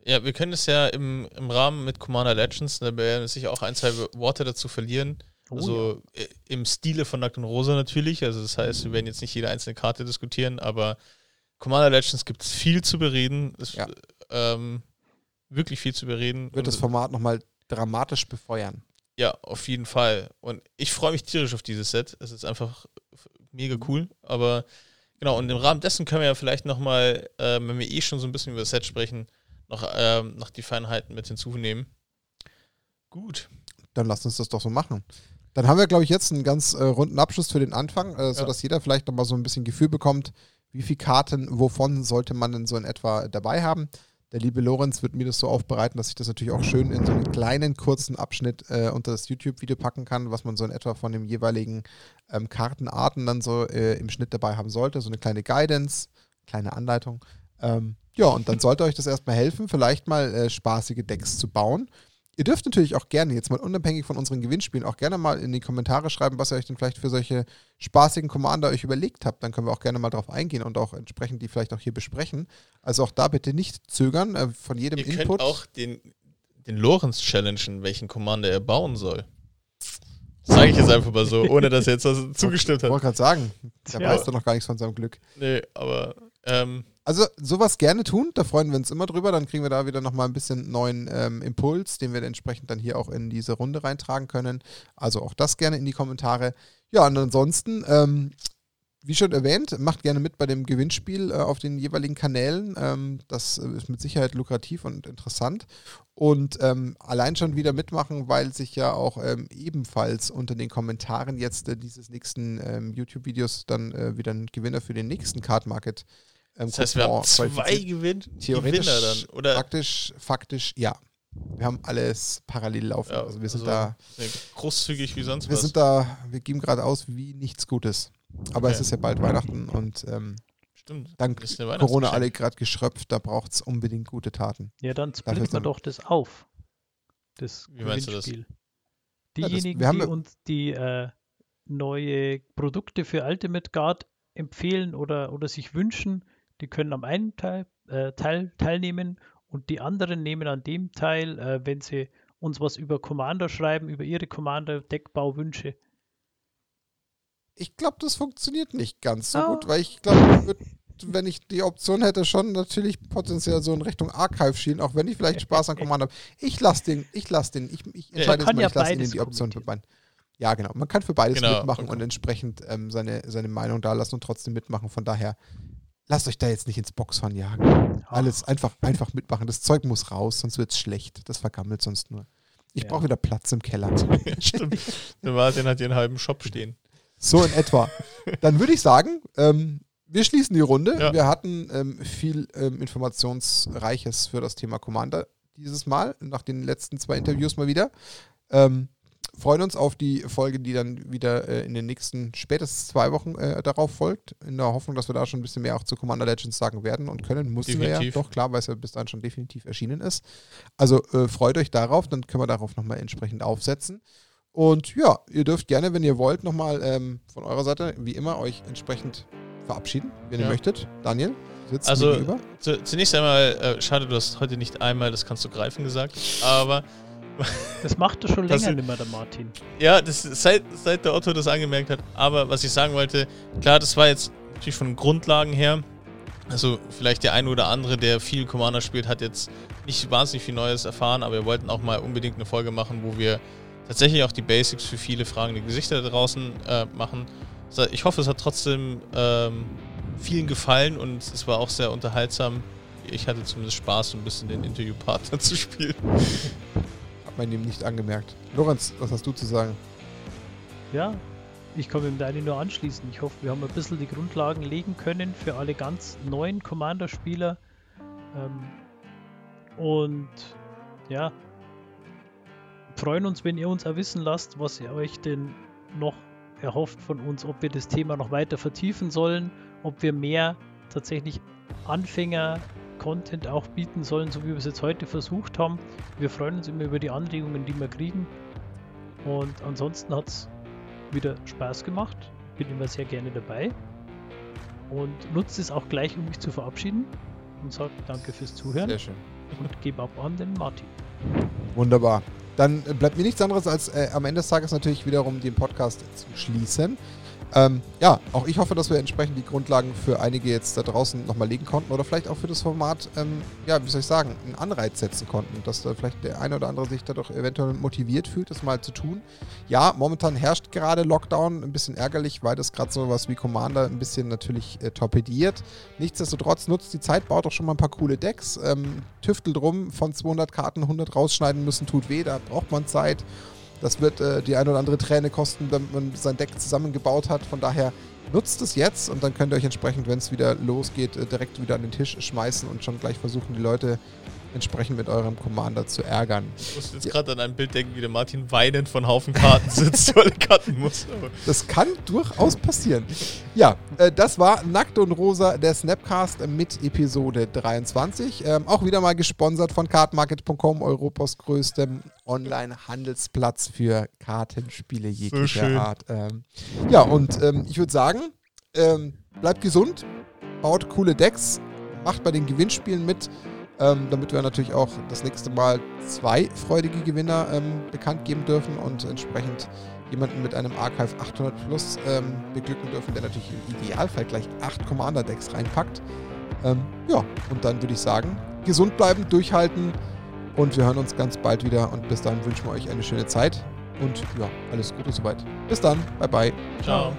Speaker 2: Ja, wir können es ja im, im Rahmen mit Commander Legends, da werden wir sicher auch ein, zwei Worte dazu verlieren.
Speaker 3: Oh
Speaker 2: also äh, im Stile von Nackt und Rosa natürlich. Also das heißt, wir werden jetzt nicht jede einzelne Karte diskutieren, aber Commander Legends gibt es viel zu bereden. Es,
Speaker 1: Ja.
Speaker 2: ähm, wirklich viel zu bereden.
Speaker 1: Wird das Format nochmal dramatisch befeuern.
Speaker 2: Ja, auf jeden Fall. Und ich freue mich tierisch auf dieses Set. Es ist einfach mega cool. Aber genau, und im Rahmen dessen können wir ja vielleicht nochmal, äh, wenn wir eh schon so ein bisschen über das Set sprechen, noch, ähm, noch die Feinheiten mit hinzunehmen. Gut.
Speaker 1: Dann lasst uns das doch so machen. Dann haben wir, glaube ich, jetzt einen ganz äh, runden Abschluss für den Anfang, äh,
Speaker 2: Ja.
Speaker 1: sodass jeder vielleicht nochmal so ein bisschen Gefühl bekommt, wie viele Karten, wovon sollte man denn so in etwa dabei haben. Der liebe Lorenz wird mir das so aufbereiten, dass ich das natürlich auch schön in so einen kleinen, kurzen Abschnitt äh, unter das YouTube-Video packen kann, was man so in etwa von den jeweiligen ähm, Kartenarten dann so äh, im Schnitt dabei haben sollte. So eine kleine Guidance, kleine Anleitung. Ähm, ja, und dann sollte euch das erstmal helfen, vielleicht mal äh, spaßige Decks zu bauen. Ihr dürft natürlich auch gerne, jetzt mal unabhängig von unseren Gewinnspielen, auch gerne mal in die Kommentare schreiben, was ihr euch denn vielleicht für solche spaßigen Commander euch überlegt habt. Dann können wir auch gerne mal drauf eingehen und auch entsprechend die vielleicht auch hier besprechen. Also auch da bitte nicht zögern, äh, von jedem
Speaker 2: Ihr
Speaker 1: Input.
Speaker 2: könnt auch den, den Lorenz challengen, welchen Commander er bauen soll. Sage ich jetzt einfach mal so, ohne dass er jetzt was zugestimmt
Speaker 1: Ich wollte
Speaker 2: hat.
Speaker 1: gerade sagen, der
Speaker 3: Ja.
Speaker 1: weiß doch noch gar nichts von seinem Glück.
Speaker 2: Nee, aber ähm,
Speaker 1: Also sowas gerne tun, da freuen wir uns immer drüber. Dann kriegen wir da wieder nochmal ein bisschen neuen ähm, Impuls, den wir entsprechend dann hier auch in diese Runde reintragen können. Also auch das gerne in die Kommentare. Ja, und ansonsten, ähm, wie schon erwähnt, macht gerne mit bei dem Gewinnspiel äh, auf den jeweiligen Kanälen. Ähm, das äh, ist mit Sicherheit lukrativ und interessant. Und ähm, allein schon wieder mitmachen, weil sich ja auch ähm, ebenfalls unter den Kommentaren jetzt äh, dieses nächsten ähm, YouTube-Videos dann äh, wieder ein Gewinner für den nächsten Card Market ähm,
Speaker 2: das heißt, wir haben zwei
Speaker 1: qualifiziert.
Speaker 2: Gewinn
Speaker 1: Theoretisch,
Speaker 2: Gewinner dann. Oder
Speaker 1: praktisch, faktisch, ja. Wir haben alles parallel laufen.
Speaker 2: Ja,
Speaker 1: also wir sind
Speaker 2: also
Speaker 1: da,
Speaker 2: großzügig wie sonst
Speaker 1: wir
Speaker 2: was.
Speaker 1: sind da, wir geben gerade aus wie nichts Gutes. Aber
Speaker 2: Okay.
Speaker 1: es ist ja bald Weihnachten und ähm,
Speaker 2: Stimmt.
Speaker 1: dank Corona alle gerade geschröpft, da braucht es unbedingt gute Taten.
Speaker 3: Ja, dann splitten wir doch das auf. Das
Speaker 2: Wie meinst du das?
Speaker 3: Gewinnspiel.
Speaker 1: Ja, das-
Speaker 3: Diejenigen,
Speaker 1: wir haben
Speaker 3: die uns die äh, neue Produkte für Ultimate Guard empfehlen oder, oder sich wünschen, die können am einen Teil, äh, Teil teilnehmen und die anderen nehmen an dem teil, äh, wenn sie uns was über Commander schreiben, über ihre Commander-Deckbauwünsche.
Speaker 1: Ich glaube, das funktioniert nicht ganz so
Speaker 3: Oh.
Speaker 1: gut, weil ich glaube, wenn ich die Option hätte, schon natürlich potenziell so in Richtung Archive schielen, auch wenn ich vielleicht Spaß an Commander habe. Ich lasse den, ich lasse den, ich, ich entscheide jetzt mal,
Speaker 3: ja
Speaker 1: ich lasse Ihnen die Option für beiden. Ja, genau. Man kann für beides
Speaker 2: Genau,
Speaker 1: mitmachen
Speaker 2: okay.
Speaker 1: und entsprechend ähm, seine, seine Meinung da lassen und trotzdem mitmachen. Von daher, lasst euch da jetzt nicht ins Boxhorn jagen. Alles einfach, einfach mitmachen. Das Zeug muss raus, sonst wird es schlecht. Das vergammelt sonst nur. Ich
Speaker 3: Ja.
Speaker 1: brauche wieder Platz im Keller.
Speaker 2: Stimmt. Der Martin hat hier einen halben Shop stehen.
Speaker 1: So in etwa. Dann würde ich sagen, ähm, wir schließen die Runde.
Speaker 2: Ja.
Speaker 1: Wir hatten ähm, viel ähm, Informationsreiches für das Thema Commander dieses Mal, nach den letzten zwei Interviews mal wieder. Ähm, freuen uns auf die Folge, die dann wieder äh, in den nächsten spätestens zwei Wochen äh, darauf folgt, in der Hoffnung, dass wir da schon ein bisschen mehr auch zu Commander Legends sagen werden und können. Mussten wir ja
Speaker 2: Definitiv.
Speaker 1: doch, klar, weil es ja bis dahin schon definitiv erschienen ist. Also äh, freut euch darauf, dann können wir darauf nochmal entsprechend aufsetzen. Und ja, ihr dürft gerne, wenn ihr wollt, nochmal ähm, von eurer Seite, wie immer, euch entsprechend verabschieden, wenn ihr
Speaker 2: Ja.
Speaker 1: möchtet. Daniel, sitzt
Speaker 2: Also-
Speaker 1: gegenüber.
Speaker 2: Zu, zunächst einmal, äh, schade, du hast heute nicht einmal, das kannst du greifen gesagt, aber
Speaker 3: Das macht er schon länger nicht mehr, der Martin.
Speaker 2: Ja, das seit, seit der Otto das angemerkt hat. Aber was ich sagen wollte, klar, das war jetzt natürlich von Grundlagen her. Also vielleicht der eine oder andere, der viel Commander spielt, hat jetzt nicht wahnsinnig viel Neues erfahren, aber wir wollten auch mal unbedingt eine Folge machen, wo wir tatsächlich auch die Basics für viele fragende Gesichter da draußen äh, machen. Ich hoffe, es hat trotzdem ähm, vielen gefallen und es war auch sehr unterhaltsam. Ich hatte zumindest Spaß, so ein bisschen den Interviewpartner zu spielen.
Speaker 1: Man ihm nicht angemerkt. Lorenz, was hast du zu sagen?
Speaker 3: Ja, ich kann mit Dani nur anschließen. Ich hoffe, wir haben ein bisschen die Grundlagen legen können für alle ganz neuen Commander-Spieler. Ähm, und ja, freuen uns, wenn ihr uns auch wissen lasst, was ihr euch denn noch erhofft von uns, ob wir das Thema noch weiter vertiefen sollen, ob wir mehr tatsächlich Anfänger-Content auch bieten sollen, so wie wir es jetzt heute versucht haben. Wir freuen uns immer über die Anregungen, die wir kriegen. Und ansonsten hat es wieder Spaß gemacht. Bin immer sehr gerne dabei. Und nutzt es auch gleich, um mich zu verabschieden. Und sagt danke fürs Zuhören
Speaker 1: Sehr schön.
Speaker 3: und gebe ab an den Martin.
Speaker 1: Wunderbar. Dann äh, bleibt mir nichts anderes, als äh, am Ende des Tages natürlich wiederum den Podcast zu schließen. Ähm, ja, auch ich hoffe, dass wir entsprechend die Grundlagen für einige jetzt da draußen nochmal legen konnten oder vielleicht auch für das Format, ähm, ja, wie soll ich sagen, einen Anreiz setzen konnten, dass da vielleicht der eine oder andere sich dadurch eventuell motiviert fühlt, das mal zu tun. Ja, momentan herrscht gerade Lockdown, ein bisschen ärgerlich, weil das gerade sowas wie Commander ein bisschen natürlich äh, torpediert. Nichtsdestotrotz nutzt die Zeit, baut doch schon mal ein paar coole Decks, ähm, tüftelt rum, von 200 Karten 100 rausschneiden müssen, tut weh, da braucht man Zeit. Das wird äh, die ein oder andere Träne kosten, damit man sein Deck zusammengebaut hat. Von daher nutzt es jetzt und dann könnt ihr euch entsprechend, wenn es wieder losgeht, äh, direkt wieder an den Tisch schmeißen und schon gleich versuchen, die Leute entsprechend mit eurem Commander zu ärgern.
Speaker 2: Ich muss jetzt
Speaker 1: Ja.
Speaker 2: gerade an ein Bild denken, wie der Martin weinend von Haufen Karten sitzt, weil er cutten muss.
Speaker 1: Das kann durchaus passieren. Ja, äh, das war Nackt und Rosa, der Snapcast mit Episode 23. Ähm, auch wieder mal gesponsert von cardmarket.com, Europas größtem Online-Handelsplatz für Kartenspiele jeglicher
Speaker 2: schön.
Speaker 1: Art. Ähm, ja, und ähm, ich würde sagen, ähm, bleibt gesund, baut coole Decks, macht bei den Gewinnspielen mit, ähm, damit wir natürlich auch das nächste Mal zwei freudige Gewinner ähm, bekannt geben dürfen und entsprechend jemanden mit einem Archive 800 Plus ähm, beglücken dürfen, der natürlich im Idealfall gleich acht Commander-Decks reinpackt. Ähm, ja, und dann würde ich sagen, gesund bleiben, durchhalten und wir hören uns ganz bald wieder und bis dahin wünschen wir euch eine schöne Zeit und ja, alles Gute soweit. Bis dann, bye bye.
Speaker 3: Ciao.